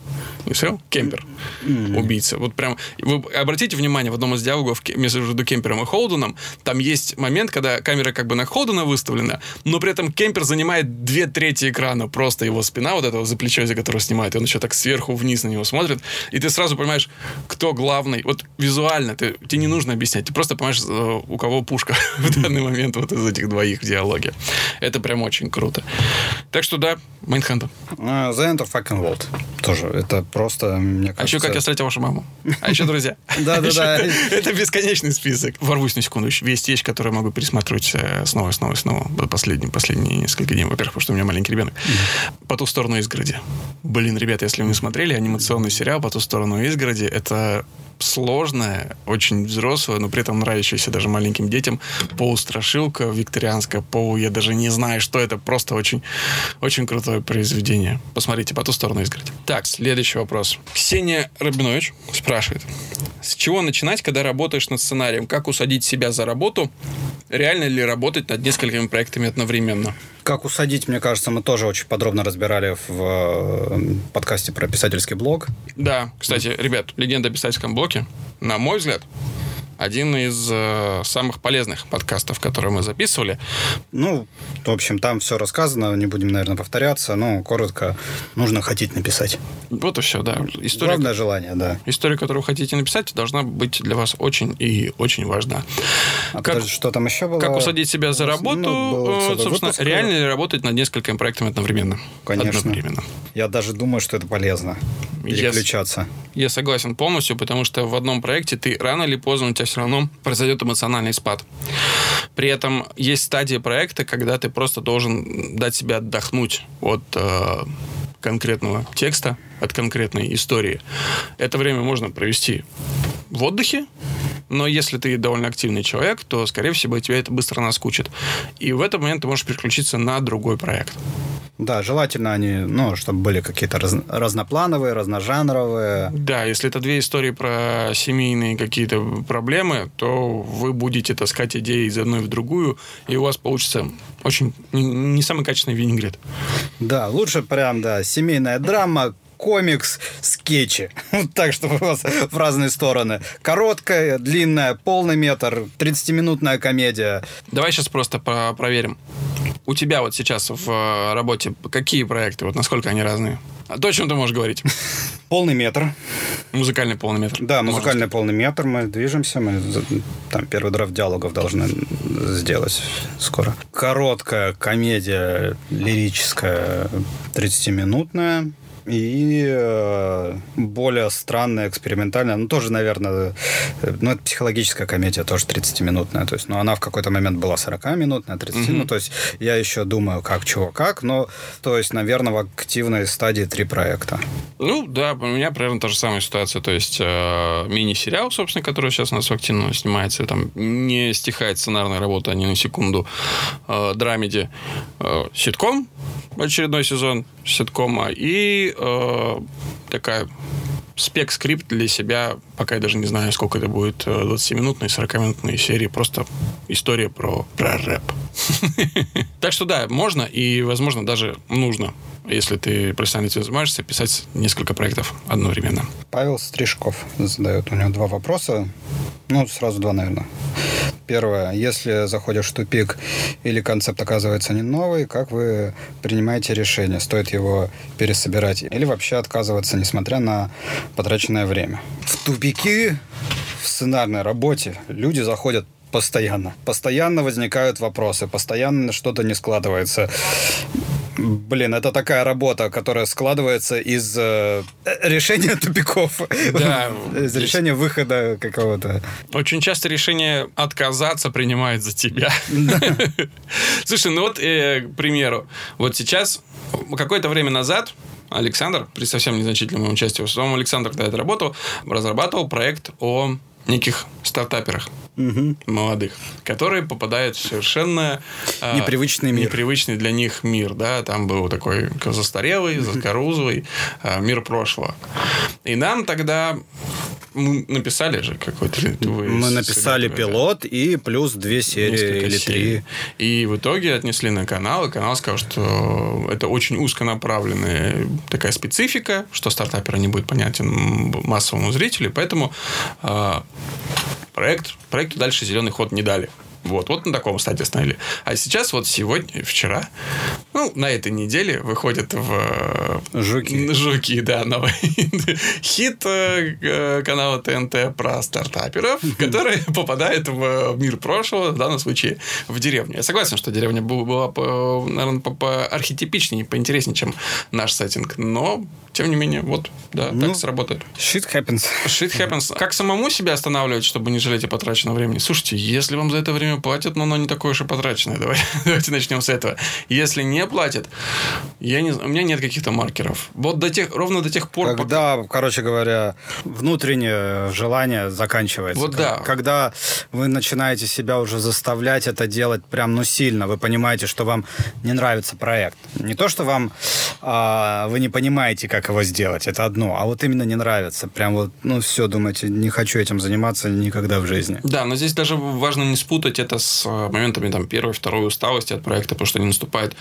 не смотрел? Кемпер. Mm-hmm. Убийца. Вот прям, вы обратите внимание, в одном из диалогов между Кемпером и Холденом, там есть момент, когда камера как бы на Холдена выставлена, но при этом Кемпер занимает две трети экрана, просто его спина вот этого за плечо, за которого снимает, и он еще так сверху вниз на него смотрит, и ты сразу понимаешь, кто главный. Вот визуально ты, тебе не нужно объяснять. Ты просто понимаешь, э, у кого пушка <laughs> в данный момент вот из этих двоих в диалоге. Это прям очень круто. Так что да, Mindhunter. Uh, The End of Fucking World. Тоже. Это просто, мне кажется... А еще «Как я встретил вашу маму». А еще «Друзья». <laughs> Да-да-да. <laughs> Это бесконечный список. Ворвусь на секунду. Есть вещь, которую могу пересматривать э, снова и снова и снова. Последние, последние несколько дней. Во-первых, потому что у меня маленький ребенок. «По ту сторону изгороди». Блин, ребята, если вы не смотрели, анимационный сериал «По ту сторону изгороди» — это сложная, очень взрослая, но при этом нравящаяся даже маленьким детям. Полустрашилка викторианская, полу, я даже не знаю, что это, просто очень, очень крутое произведение. Посмотрите, по ту сторону изгороди. Так, следующий вопрос. Ксения Рабинович спрашивает. С чего начинать, когда работаешь над сценарием? Как усадить себя за работу? Реально ли работать над несколькими проектами одновременно? Как усадить, мне кажется, мы тоже очень подробно разбирали в э, подкасте про писательский блог. Да, кстати, ребят, легенда о писательском блоке, на мой взгляд, один из э, самых полезных подкастов, которые мы записывали. Ну, в общем, там все рассказано, не будем, наверное, повторяться, но коротко, нужно хотеть написать. Вот и все, да. История, Главное желание, да. История, которую вы хотите написать, должна быть для вас очень и очень важна. А как, что там еще было? Как усадить себя за работу, ну, собственно, выпуск, реально ли работать над несколькими проектами одновременно? Конечно. Одновременно. Я даже думаю, что это полезно. Переключаться. Я, я согласен полностью, потому что в одном проекте ты рано или поздно у тебя все равно произойдет эмоциональный спад. При этом есть стадия проекта, когда ты просто должен дать себе отдохнуть от э, конкретного текста, от конкретной истории. Это время можно провести в отдыхе, но если ты довольно активный человек, то, скорее всего, тебе это быстро наскучит. И в этот момент ты можешь переключиться на другой проект. Да, желательно они, ну, чтобы были какие-то раз, разноплановые, разножанровые. Да, если это две истории про семейные какие-то проблемы, то вы будете таскать идеи из одной в другую, и у вас получится очень не самый качественный винегрет. Да, лучше прям, да, семейная драма, комикс, скетчи. <laughs> так, чтобы у вас в разные стороны. Короткая, длинная, полный метр, 30-минутная комедия. Давай сейчас просто проверим. У тебя вот сейчас в э, работе какие проекты? Вот насколько они разные? А то, о чем ты можешь говорить? <laughs> Полный метр. Музыкальный полный метр. Да, музыкальный полный метр. Мы движемся. Мы там первый драфт диалогов должны сделать скоро. Короткая комедия лирическая, 30-минутная и э, более странная, экспериментальная, ну, тоже, наверное, э, ну, это психологическая комедия, тоже 30-минутная, то есть, ну, она в какой-то момент была 40-минутная, 30 mm-hmm. ну, то есть, я еще думаю, как, чего, как, но, то есть, наверное, в активной стадии три проекта. Ну, да, у меня примерно та же самая ситуация, то есть, э, мини-сериал, собственно, который сейчас у нас активно снимается, там, не стихает сценарная работа ни на секунду, э, драмеди, э, ситком, очередной сезон ситкома, и э, такая спек-скрипт для себя, пока я даже не знаю, сколько это будет, 20-минутные, э, 40-минутные серии, просто история про, про рэп. <laughs> Так что да, можно и, возможно, даже нужно если ты профессионально этим занимаешься, писать несколько проектов одновременно. Павел Стрижков задает у него два вопроса. Ну, сразу два, наверное. Первое. Если заходишь в тупик или концепт оказывается не новый, как вы принимаете решение? Стоит его пересобирать или вообще отказываться, несмотря на потраченное время? В тупики в сценарной работе люди заходят постоянно. Постоянно возникают вопросы, постоянно что-то не складывается. Блин, это такая работа, которая складывается из э, решения тупиков. Да. <laughs> из решения выхода какого-то. Очень часто решение отказаться принимает за тебя. <laughs> Слушай, ну вот, э, к примеру, вот сейчас, какое-то время назад, Александр, при совсем незначительном участии, в основном Александр, когда это работал, разрабатывал проект о неких стартаперах угу. молодых, которые попадают в совершенно а, непривычный мир. Непривычный для них мир, да, там был такой застарелый, заскорузлый а, мир прошлого. И нам тогда мы написали же какой-то... Мы написали пилот и плюс две серии Несколько или серий. три. И в итоге отнесли на канал, и канал сказал, что это очень узконаправленная такая специфика, что стартапер не будет понятен массовому зрителю, поэтому э, проект, проекту дальше зеленый ход не дали. Вот, вот на таком стадии остановили. А сейчас вот сегодня, вчера, ну, на этой неделе выходит в... Э, Жуки. <laughs> Жуки, да, новый <laughs> хит э, канала ТНТ про стартаперов, <laughs> которые попадают в мир прошлого, в данном случае в деревню. Я согласен, что деревня была, наверное, по архетипичнее, поинтереснее, чем наш сеттинг, но тем не менее, вот, да, ну, так сработает. Shit happens. Shit happens. Как самому себя останавливать, чтобы не жалеть о потраченном времени? Слушайте, если вам за это время платят, но оно не такое уж и потраченное. Давай, <laughs> давайте начнем с этого. Если не платят, я не, у меня нет каких-то маркеров. Вот до тех, ровно до тех пор... Когда, пока... короче говоря, внутреннее желание заканчивается. Вот да. Когда вы начинаете себя уже заставлять это делать прям, ну, сильно, вы понимаете, что вам не нравится проект. Не то, что вам а, вы не понимаете, как его сделать, это одно, а вот именно не нравится. Прям вот, ну, все, думаете, не хочу этим заниматься никогда в жизни. Да, но здесь даже важно не спутать это с э, моментами там первой, второй усталости от проекта, потому что они наступают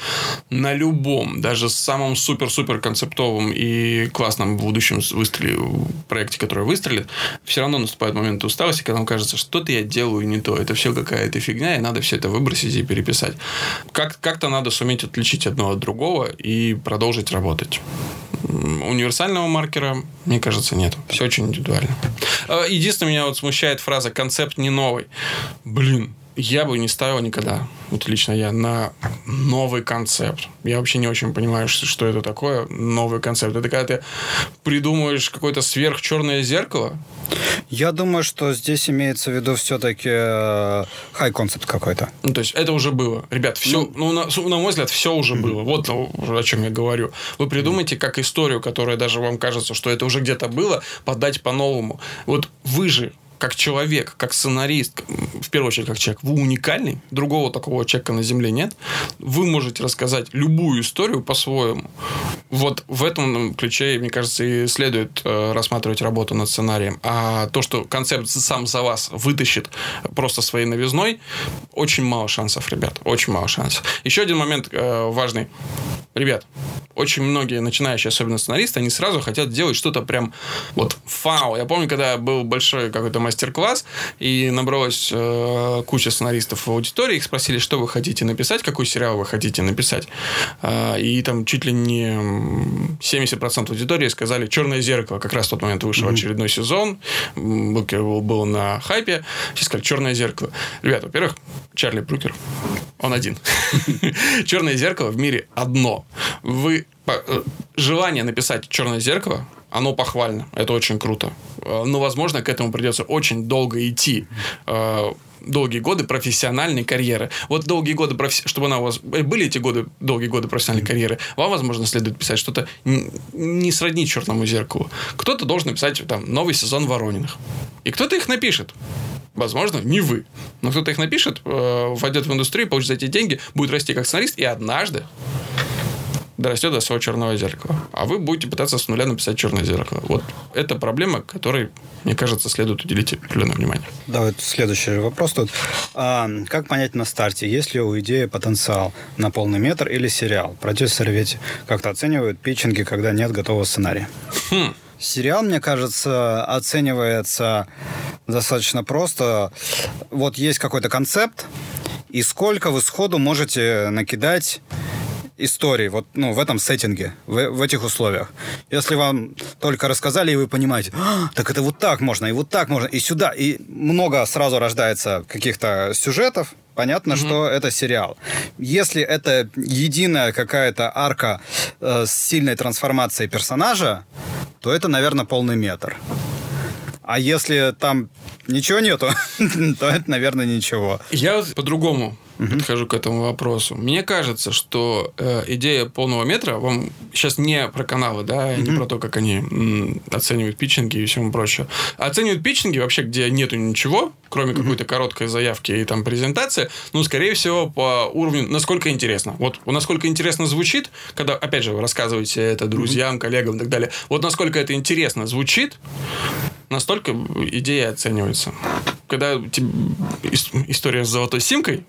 на любом, даже самом супер-супер концептовом и классном будущем выстреле, проекте, который выстрелит, все равно наступает момент усталости, когда вам кажется, что-то я делаю не то, это все какая-то фигня, и надо все это выбросить и переписать. Как- как-то надо суметь отличить одно от другого и продолжить работать универсального маркера, мне кажется, нет. Все очень индивидуально. А, единственное, меня вот смущает фраза «концепт не новый». Блин, я бы не ставил никогда, вот лично я, на новый концепт. Я вообще не очень понимаю, что это такое, новый концепт. Это когда ты придумываешь какое-то сверхчерное зеркало? Я думаю, что здесь имеется в виду все-таки хай концепт какой-то. Ну, то есть это уже было. Ребят, все, ну, ну на, на мой взгляд, все уже mm-hmm. было. Вот ну, о чем я говорю. Вы придумайте как историю, которая даже вам кажется, что это уже где-то было, подать по-новому. Вот вы же как человек, как сценарист, в первую очередь как человек, вы уникальный, другого такого человека на Земле нет. Вы можете рассказать любую историю по-своему. Вот в этом ключе, мне кажется, и следует э, рассматривать работу над сценарием. А то, что концепт сам за вас вытащит просто своей новизной, очень мало шансов, ребят. Очень мало шансов. Еще один момент э, важный. Ребят, очень многие начинающие, особенно сценаристы, они сразу хотят делать что-то прям вот фау. Я помню, когда был большой какой-то мастер-класс, и набралась э, куча сценаристов в аудитории, их спросили, что вы хотите написать, какой сериал вы хотите написать. Э, и там чуть ли не 70% аудитории сказали «Черное зеркало». Как раз в тот момент вышел mm-hmm. очередной сезон, был, был на хайпе. Все сказали «Черное зеркало». Ребята, во-первых, Чарли Брукер, он один. <laughs> «Черное зеркало» в мире одно. Вы э, желание написать «Черное зеркало» оно похвально, это очень круто. Э, но, возможно, к этому придется очень долго идти э, долгие годы профессиональной карьеры. Вот долгие годы, профи... чтобы она у вас э, были эти годы, долгие годы профессиональной карьеры, вам, возможно, следует писать что-то не сродни черному зеркалу. Кто-то должен написать там новый сезон Ворониных. И кто-то их напишет. Возможно, не вы. Но кто-то их напишет, войдет в индустрию, получит за эти деньги, будет расти как сценарист, и однажды дорастет до своего черного зеркала. А вы будете пытаться с нуля написать черное зеркало. Вот это проблема, которой, мне кажется, следует уделить определенное внимание. Да, вот следующий вопрос тут. А, как понять на старте, есть ли у идеи потенциал на полный метр или сериал? Продюсеры ведь как-то оценивают питчинги, когда нет готового сценария. Хм. Сериал, мне кажется, оценивается достаточно просто. Вот есть какой-то концепт, и сколько вы сходу можете накидать истории вот ну, в этом сеттинге, в, в этих условиях. Если вам только рассказали, и вы понимаете, а, так это вот так можно, и вот так можно, и сюда, и много сразу рождается каких-то сюжетов, понятно, mm-hmm. что это сериал. Если это единая какая-то арка э, с сильной трансформацией персонажа, то это, наверное, полный метр. А если там ничего нету, <laughs> то это, наверное, ничего. Я по-другому угу. подхожу к этому вопросу. Мне кажется, что э, идея полного метра, вам сейчас не про каналы, да, угу. не про то, как они м, оценивают питчинги и всему прочее. Оценивают питчинги вообще, где нету ничего, кроме угу. какой-то короткой заявки и там презентации, ну, скорее всего, по уровню, насколько интересно. Вот насколько интересно звучит, когда, опять же, вы рассказываете это друзьям, угу. коллегам и так далее. Вот насколько это интересно звучит, настолько идея оценивается. Когда история с золотой симкой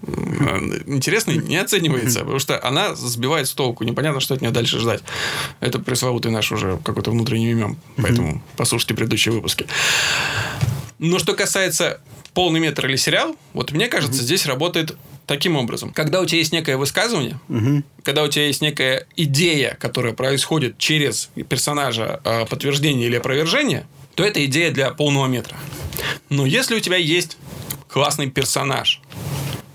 интересной не оценивается, потому что она сбивает с толку. Непонятно, что от нее дальше ждать. Это пресловутый наш уже какой-то внутренний мем. Поэтому послушайте предыдущие выпуски. Но что касается полный метр или сериал, вот мне кажется, здесь работает таким образом. Когда у тебя есть некое высказывание, угу. когда у тебя есть некая идея, которая происходит через персонажа а, подтверждение или опровержение, то это идея для полного метра. Но если у тебя есть классный персонаж,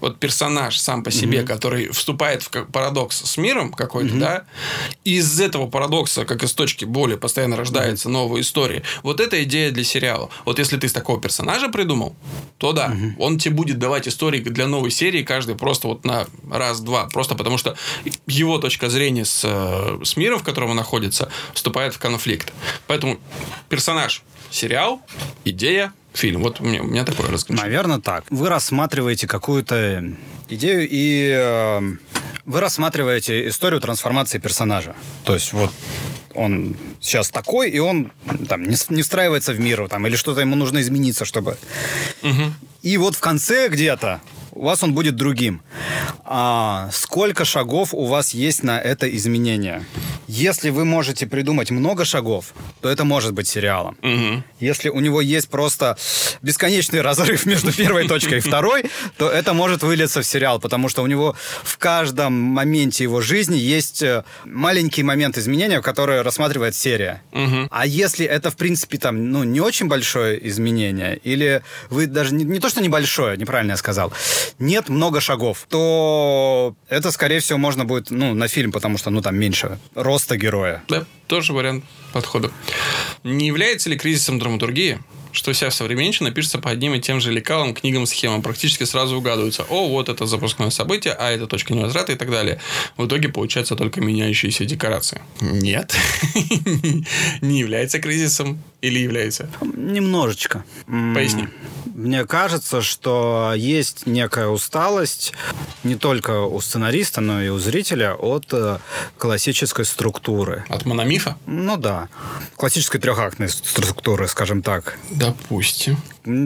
вот персонаж сам по себе, mm-hmm. который вступает в парадокс с миром какой-то, mm-hmm. да, из этого парадокса, как из точки боли, постоянно рождается новая история. Вот эта идея для сериала. Вот если ты с такого персонажа придумал, то да, mm-hmm. он тебе будет давать истории для новой серии каждый просто вот на раз-два, просто потому что его точка зрения с, с миром, в котором он находится, вступает в конфликт. Поэтому персонаж сериал, идея, фильм. Вот у меня, у меня такое разграничение. Наверное, так. Вы рассматриваете какую-то идею и э, вы рассматриваете историю трансформации персонажа. То есть вот он сейчас такой, и он там не, не встраивается в мир, там, или что-то ему нужно измениться, чтобы... Угу. И вот в конце где-то у вас он будет другим. А сколько шагов у вас есть на это изменение? Если вы можете придумать много шагов, то это может быть сериалом. Угу. Если у него есть просто бесконечный разрыв между первой точкой и второй, то это может вылиться в сериал, потому что у него в каждом моменте его жизни есть э, маленький момент изменения, который рассматривает серия. Угу. А если это, в принципе, там, ну, не очень большое изменение, или вы даже не, не то, что небольшое, неправильно я сказал, нет много шагов, то это, скорее всего, можно будет, ну, на фильм, потому что, ну, там меньше роста героя. Да, тоже вариант подхода. Не является ли кризисом драматургии что вся современщина пишется по одним и тем же лекалам, книгам, схемам. Практически сразу угадывается, о, вот это запускное событие, а это точка невозврата и так далее. В итоге получается только меняющиеся декорации. Нет, <laughs> не является кризисом или является? Немножечко. Поясни. Мне кажется, что есть некая усталость не только у сценариста, но и у зрителя от э, классической структуры. От мономифа? Ну да. Классической трехактной структуры, скажем так. Допустим.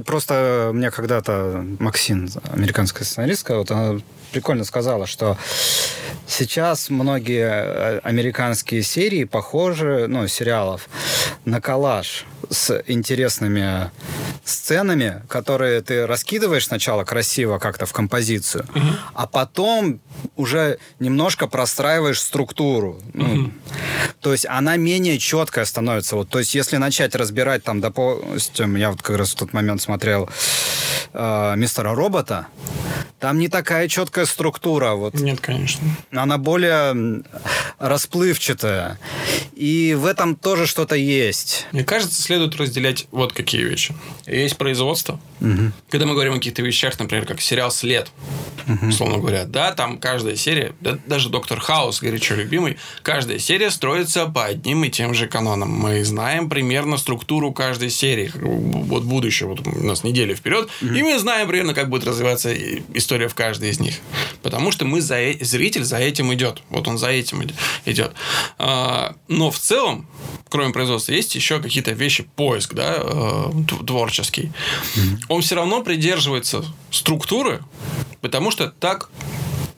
Просто мне когда-то Максин, американская сценаристка, вот она прикольно сказала, что сейчас многие э, американские серии похожи, ну, сериалов, на коллаж с интересными сценами, которые ты раскидываешь сначала красиво как-то в композицию, угу. а потом уже немножко простраиваешь структуру. Угу. Ну, то есть она менее четкая становится. Вот, то есть если начать разбирать там, допустим, я вот как раз в тот момент смотрел э, мистера робота, там не такая четкая структура. Вот. Нет, конечно. Она более расплывчатая. И в этом тоже что-то есть. Мне кажется, следует разделять вот какие вещи. Есть производство. Угу. Когда мы говорим о каких-то вещах, например, как сериал «След», угу. условно говоря, да, там каждая серия, да, даже «Доктор Хаус», горячо любимый, каждая серия строится по одним и тем же канонам. Мы знаем примерно структуру каждой серии. Вот будущее, вот у нас неделя вперед, угу. и мы знаем примерно, как будет развиваться история в каждой из них. Потому что мы за, э, зритель за этим идет. Вот он за этим идет. А, но в целом, кроме производства, есть еще какие-то вещи, поиск, да, э, творческий. Mm-hmm. Он все равно придерживается структуры, потому что так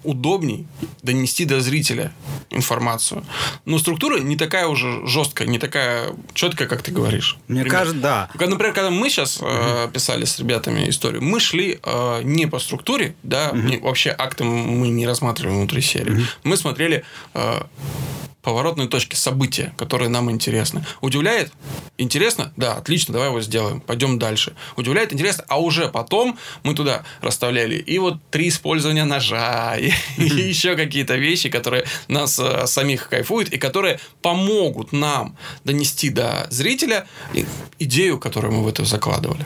удобней донести до зрителя информацию. Но структура не такая уже жесткая, не такая четкая, как ты говоришь. Мне например, кажется, да. Например, когда мы сейчас э, писали с ребятами историю, мы шли э, не по структуре, да, Мгм. не- вообще акты мы не рассматривали внутри серии. Мгм. Мы смотрели э, поворотные точки, события, которые нам интересны. Удивляет? Интересно? Да, отлично, давай его сделаем. Пойдем дальше. Удивляет? Интересно? А уже потом мы туда расставляли и вот три использования ножа, и, и <laughs> еще какие-то вещи, которые нас э, самих кайфуют и которые помогут нам донести до зрителя идею, которую мы в это закладывали.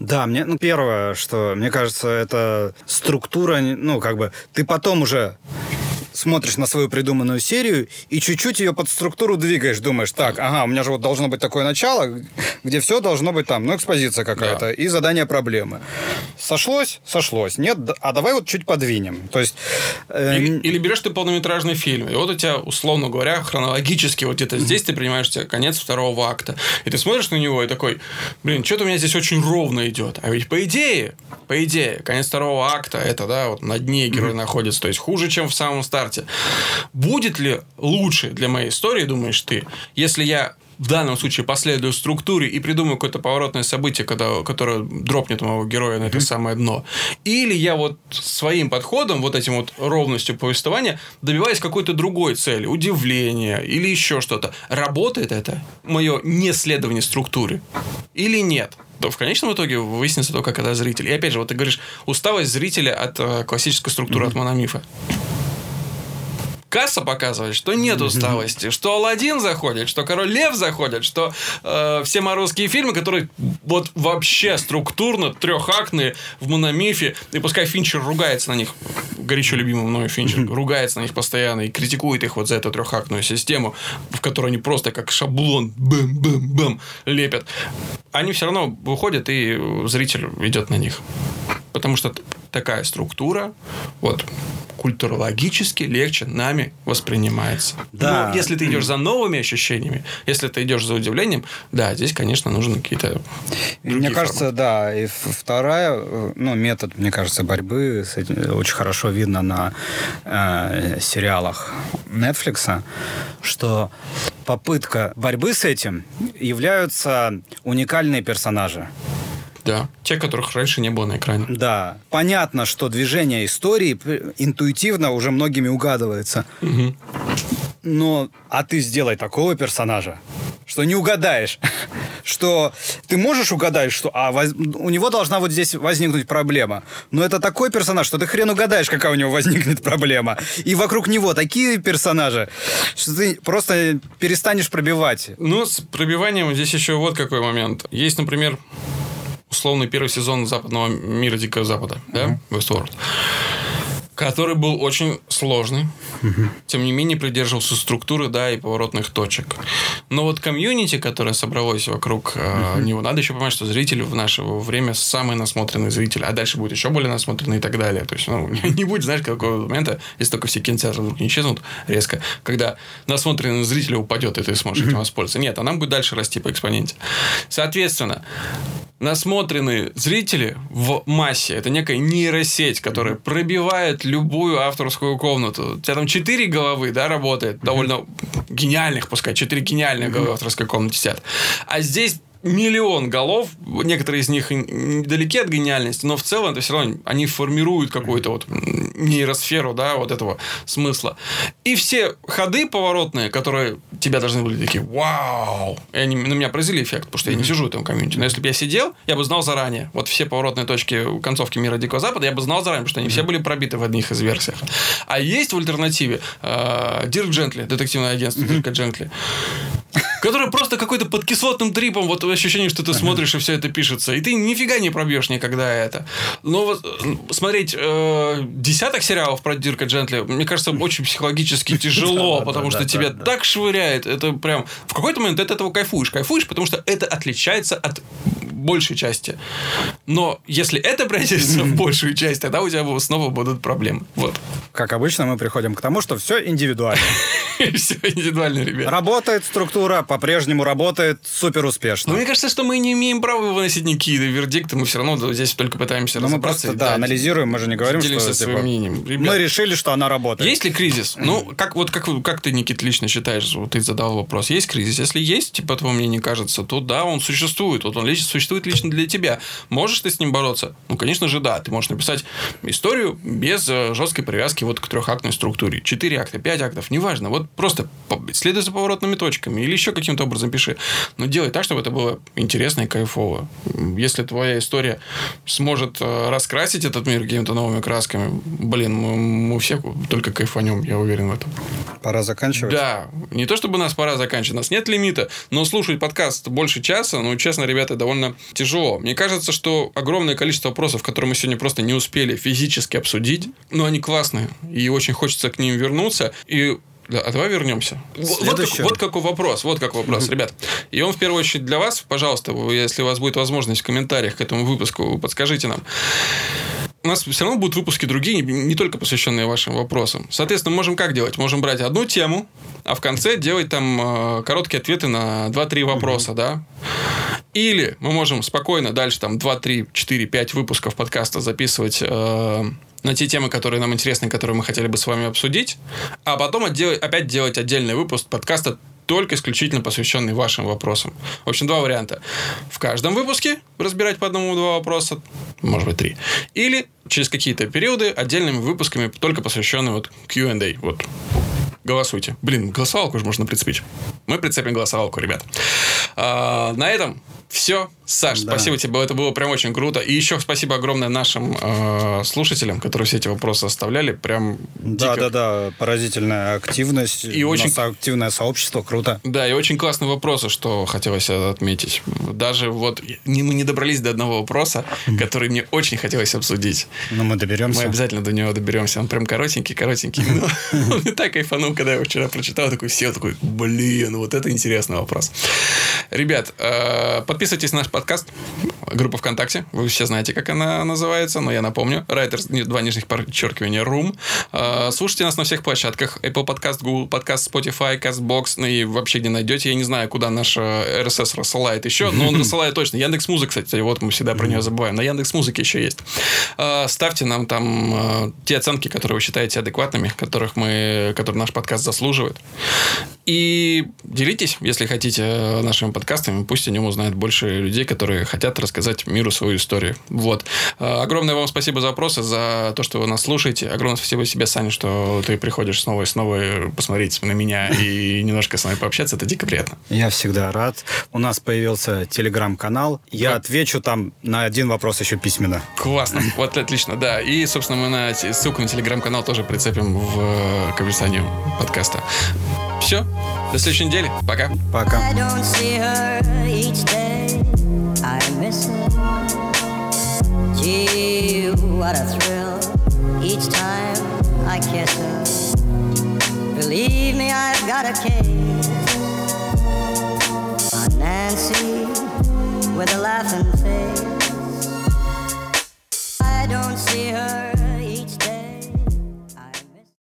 Да, мне, ну, первое, что, мне кажется, это структура, ну, как бы, ты потом уже смотришь на свою придуманную серию и чуть-чуть ее под структуру двигаешь, думаешь, так, ага, у меня же вот должно быть такое начало, где все должно быть там, ну, экспозиция какая-то Да. и задание проблемы. Сошлось? Сошлось. Нет? А давай вот чуть подвинем. То есть... э, Или, или берешь ты полнометражный фильм, и вот у тебя, условно говоря, хронологически вот где-то здесь ты принимаешь тебе конец второго акта. И ты смотришь на него и такой, блин, что-то у меня здесь очень ровно идет. А ведь по идее, по идее, конец второго акта, это, да, вот на дне герой находится, то есть хуже, чем в самом старте. Будет ли лучше для моей истории, думаешь ты, если я в данном случае последую структуре и придумаю какое-то поворотное событие, когда, которое дропнет моего героя на это самое дно. Или я вот своим подходом, вот этим вот ровностью повествования, добиваюсь какой-то другой цели, удивления или еще что-то. Работает это, мое неследование структуре? Или нет? то в конечном итоге выяснится только когда зритель. И опять же, вот ты говоришь, усталость зрителя от э, классической структуры, от мономифа. Касса показывает, что нет усталости, что Алладин заходит, что Король Лев заходит, что э, все морозские фильмы, которые вот вообще структурно трехактные в мономифе, и пускай Финчер ругается на них, горячо любимый мною Финчер, ругается на них постоянно и критикует их вот за эту трехактную систему, в которой они просто как шаблон бэм-бэм-бэм лепят. Они все равно выходят, и зритель идет на них. Потому что такая структура, вот, культурологически легче нами воспринимается. Да. Но если ты идешь за новыми ощущениями, если ты идешь за удивлением, да, здесь, конечно, нужны какие-то Мне кажется, форматы. да, и вторая, э, ну, метод, мне кажется, борьбы с этим очень хорошо видно на э, сериалах Netflix, что попытка борьбы с этим являются уникальные персонажи. Да, те, которых раньше не было на экране. Да. Понятно, что движение истории интуитивно уже многими угадывается. Угу. Но, а ты сделай такого персонажа, что не угадаешь. <laughs> что ты можешь угадать, что а, воз... у него должна вот здесь возникнуть проблема. Но это такой персонаж, что ты хрен угадаешь, какая у него возникнет <laughs> проблема. И вокруг него такие персонажи, что ты просто перестанешь пробивать. Ну, с пробиванием здесь еще вот какой момент. Есть, например, условный первый сезон западного мира Дикого Запада, да, Westworld, который был очень сложный, тем не менее придерживался структуры, да, и поворотных точек. Но вот комьюнити, которое собралось вокруг э, него, надо еще понимать, что зритель в наше время самый насмотренный зритель, а дальше будет еще более насмотренный и так далее. То есть, ну, <laughs> не будет, знаешь, какого момента, если только все кинотеатры вдруг не исчезнут резко, когда насмотренный зритель упадет, и ты сможешь этим воспользоваться. Нет, а нам будет дальше расти по экспоненте. Соответственно, насмотренные зрители в массе. Это некая нейросеть, которая пробивает любую авторскую комнату. У тебя там четыре головы, да, работает, довольно гениальных, пускай, четыре гениальных головы в авторской комнате сидят. А здесь миллион голов, некоторые из них далеки от гениальности, но в целом это все равно они формируют какую-то вот нейросферу, да, вот этого смысла. И все ходы поворотные, которые тебя должны были такие, вау, и они на меня произвели эффект, потому что я не сижу в этом комьюнити. Но если бы я сидел, я бы знал заранее. Вот все поворотные точки концовки мира Дикого Запада, я бы знал заранее, потому что они все были пробиты в одних из версиях. А есть в альтернативе э, Дирк Джентли, детективное агентство Дирка Джентли, которое просто какой-то под кислотным трипом вот ощущение, что ты смотришь, и все это пишется. И ты нифига не пробьешь никогда это. Но вот э, смотреть э, десяток сериалов про Дирка Джентли, мне кажется, очень психологически <laughs> тяжело, потому что тебя так швыряет. Это прям... В какой-то момент ты от этого кайфуешь. Кайфуешь, потому что это отличается от большей части. Но если это пройдется в <laughs> большую часть, тогда у тебя снова будут проблемы. Вот. Как обычно, мы приходим к тому, что все индивидуально. <laughs> Все индивидуально, ребят. Работает структура, по-прежнему работает супер успешно. Но мне кажется, что мы не имеем права выносить никакие вердикты, мы все равно здесь только пытаемся Но разобраться. Мы просто, да, анализируем, мы же не говорим, что типа, мы решили, что она работает. Есть ли кризис? Ну, как, вот как, как ты, Никит, лично считаешь, вот ты задал вопрос, есть кризис? Если есть, типа, твоему мнению кажется, то да, он существует. Вот он лично существует лично для тебя. Можешь ты с ним бороться? Ну, конечно же, да. Ты можешь написать историю без э, жесткой привязки вот к трехактной структуре. Четыре акта, пять актов, неважно. Вот просто следуй за поворотными точками или еще каким-то образом пиши. Но делай так, чтобы это было интересно и кайфово. Если твоя история сможет э, раскрасить этот мир какими-то новыми красками, блин, мы, мы все только кайфанем, я уверен в этом. Пора заканчивать? Да. Не то, чтобы нас пора заканчивать, у нас нет лимита, но слушать подкаст больше часа, ну, честно, ребята, довольно тяжело. Мне кажется, что огромное количество вопросов, которые мы сегодня просто не успели физически обсудить, но они классные, и очень хочется к ним вернуться. И да, а давай вернемся. Вот, как, вот какой вопрос. Вот какой вопрос, ребят. И он в первую очередь для вас, пожалуйста, если у вас будет возможность в комментариях к этому выпуску, подскажите нам. У нас все равно будут выпуски другие, не только посвященные вашим вопросам. Соответственно, можем как делать? Можем брать одну тему, а в конце делать там э, короткие ответы на 2-3 вопроса, да? Или мы можем спокойно дальше там 2, 3, 4, 5 выпусков подкаста записывать э, на те темы, которые нам интересны, которые мы хотели бы с вами обсудить, а потом отдел... опять делать отдельный выпуск подкаста только исключительно посвященный вашим вопросам. В общем, два варианта. В каждом выпуске разбирать по одному-два вопроса, может быть, три. Или через какие-то периоды отдельными выпусками, только посвященные вот Q&A. Вот голосуйте. Блин, голосовалку же можно прицепить. Мы прицепим голосовалку, ребят. А, на этом все. Саш, да. спасибо тебе, это было прям очень круто. И еще спасибо огромное нашим э, слушателям, которые все эти вопросы оставляли. Прям Да, дико. да, да, поразительная активность. И очень активное сообщество, круто. Да, и очень классные вопросы, что хотелось отметить. Даже вот не, мы не добрались до одного вопроса, который мне очень хотелось обсудить. Но мы доберемся. Мы обязательно до него доберемся. Он прям коротенький, коротенький. <laughs> Он не так кайфанул, когда я его вчера прочитал, такой сел, такой, блин, вот это интересный вопрос. Ребят, э, подписывайтесь на наш подкаст группа ВКонтакте. Вы все знаете, как она называется, но я напомню. Writers, два нижних подчеркивания, Room. А, слушайте нас на всех площадках. Apple Podcast, Google Podcast, Spotify, CastBox, ну и вообще где найдете. Я не знаю, куда наш RSS рассылает еще, но он <laughs> рассылает точно. Яндекс Музыка, кстати, вот мы всегда про нее забываем. На Яндекс Музыке еще есть. А, ставьте нам там те оценки, которые вы считаете адекватными, которых мы, которые наш подкаст заслуживает. И делитесь, если хотите, нашими подкастами. Пусть о нем узнает больше людей, которые хотят рассказать миру свою историю. Вот. А, огромное вам спасибо за вопросы, за то, что вы нас слушаете. Огромное спасибо себе, Саня, что ты приходишь снова и снова посмотреть на меня и <laughs> немножко с нами пообщаться. Это дико приятно. Я всегда рад. У нас появился телеграм-канал. Я отвечу там на один вопрос еще письменно. Классно. <laughs> Вот отлично, да. И, собственно, мы на ссылку на телеграм-канал тоже прицепим в э, к описанию подкаста. Все. До следующей недели. Пока. Пока. Gee, each time I kiss her. Believe me, I've got a case on Nancy with a laughing face.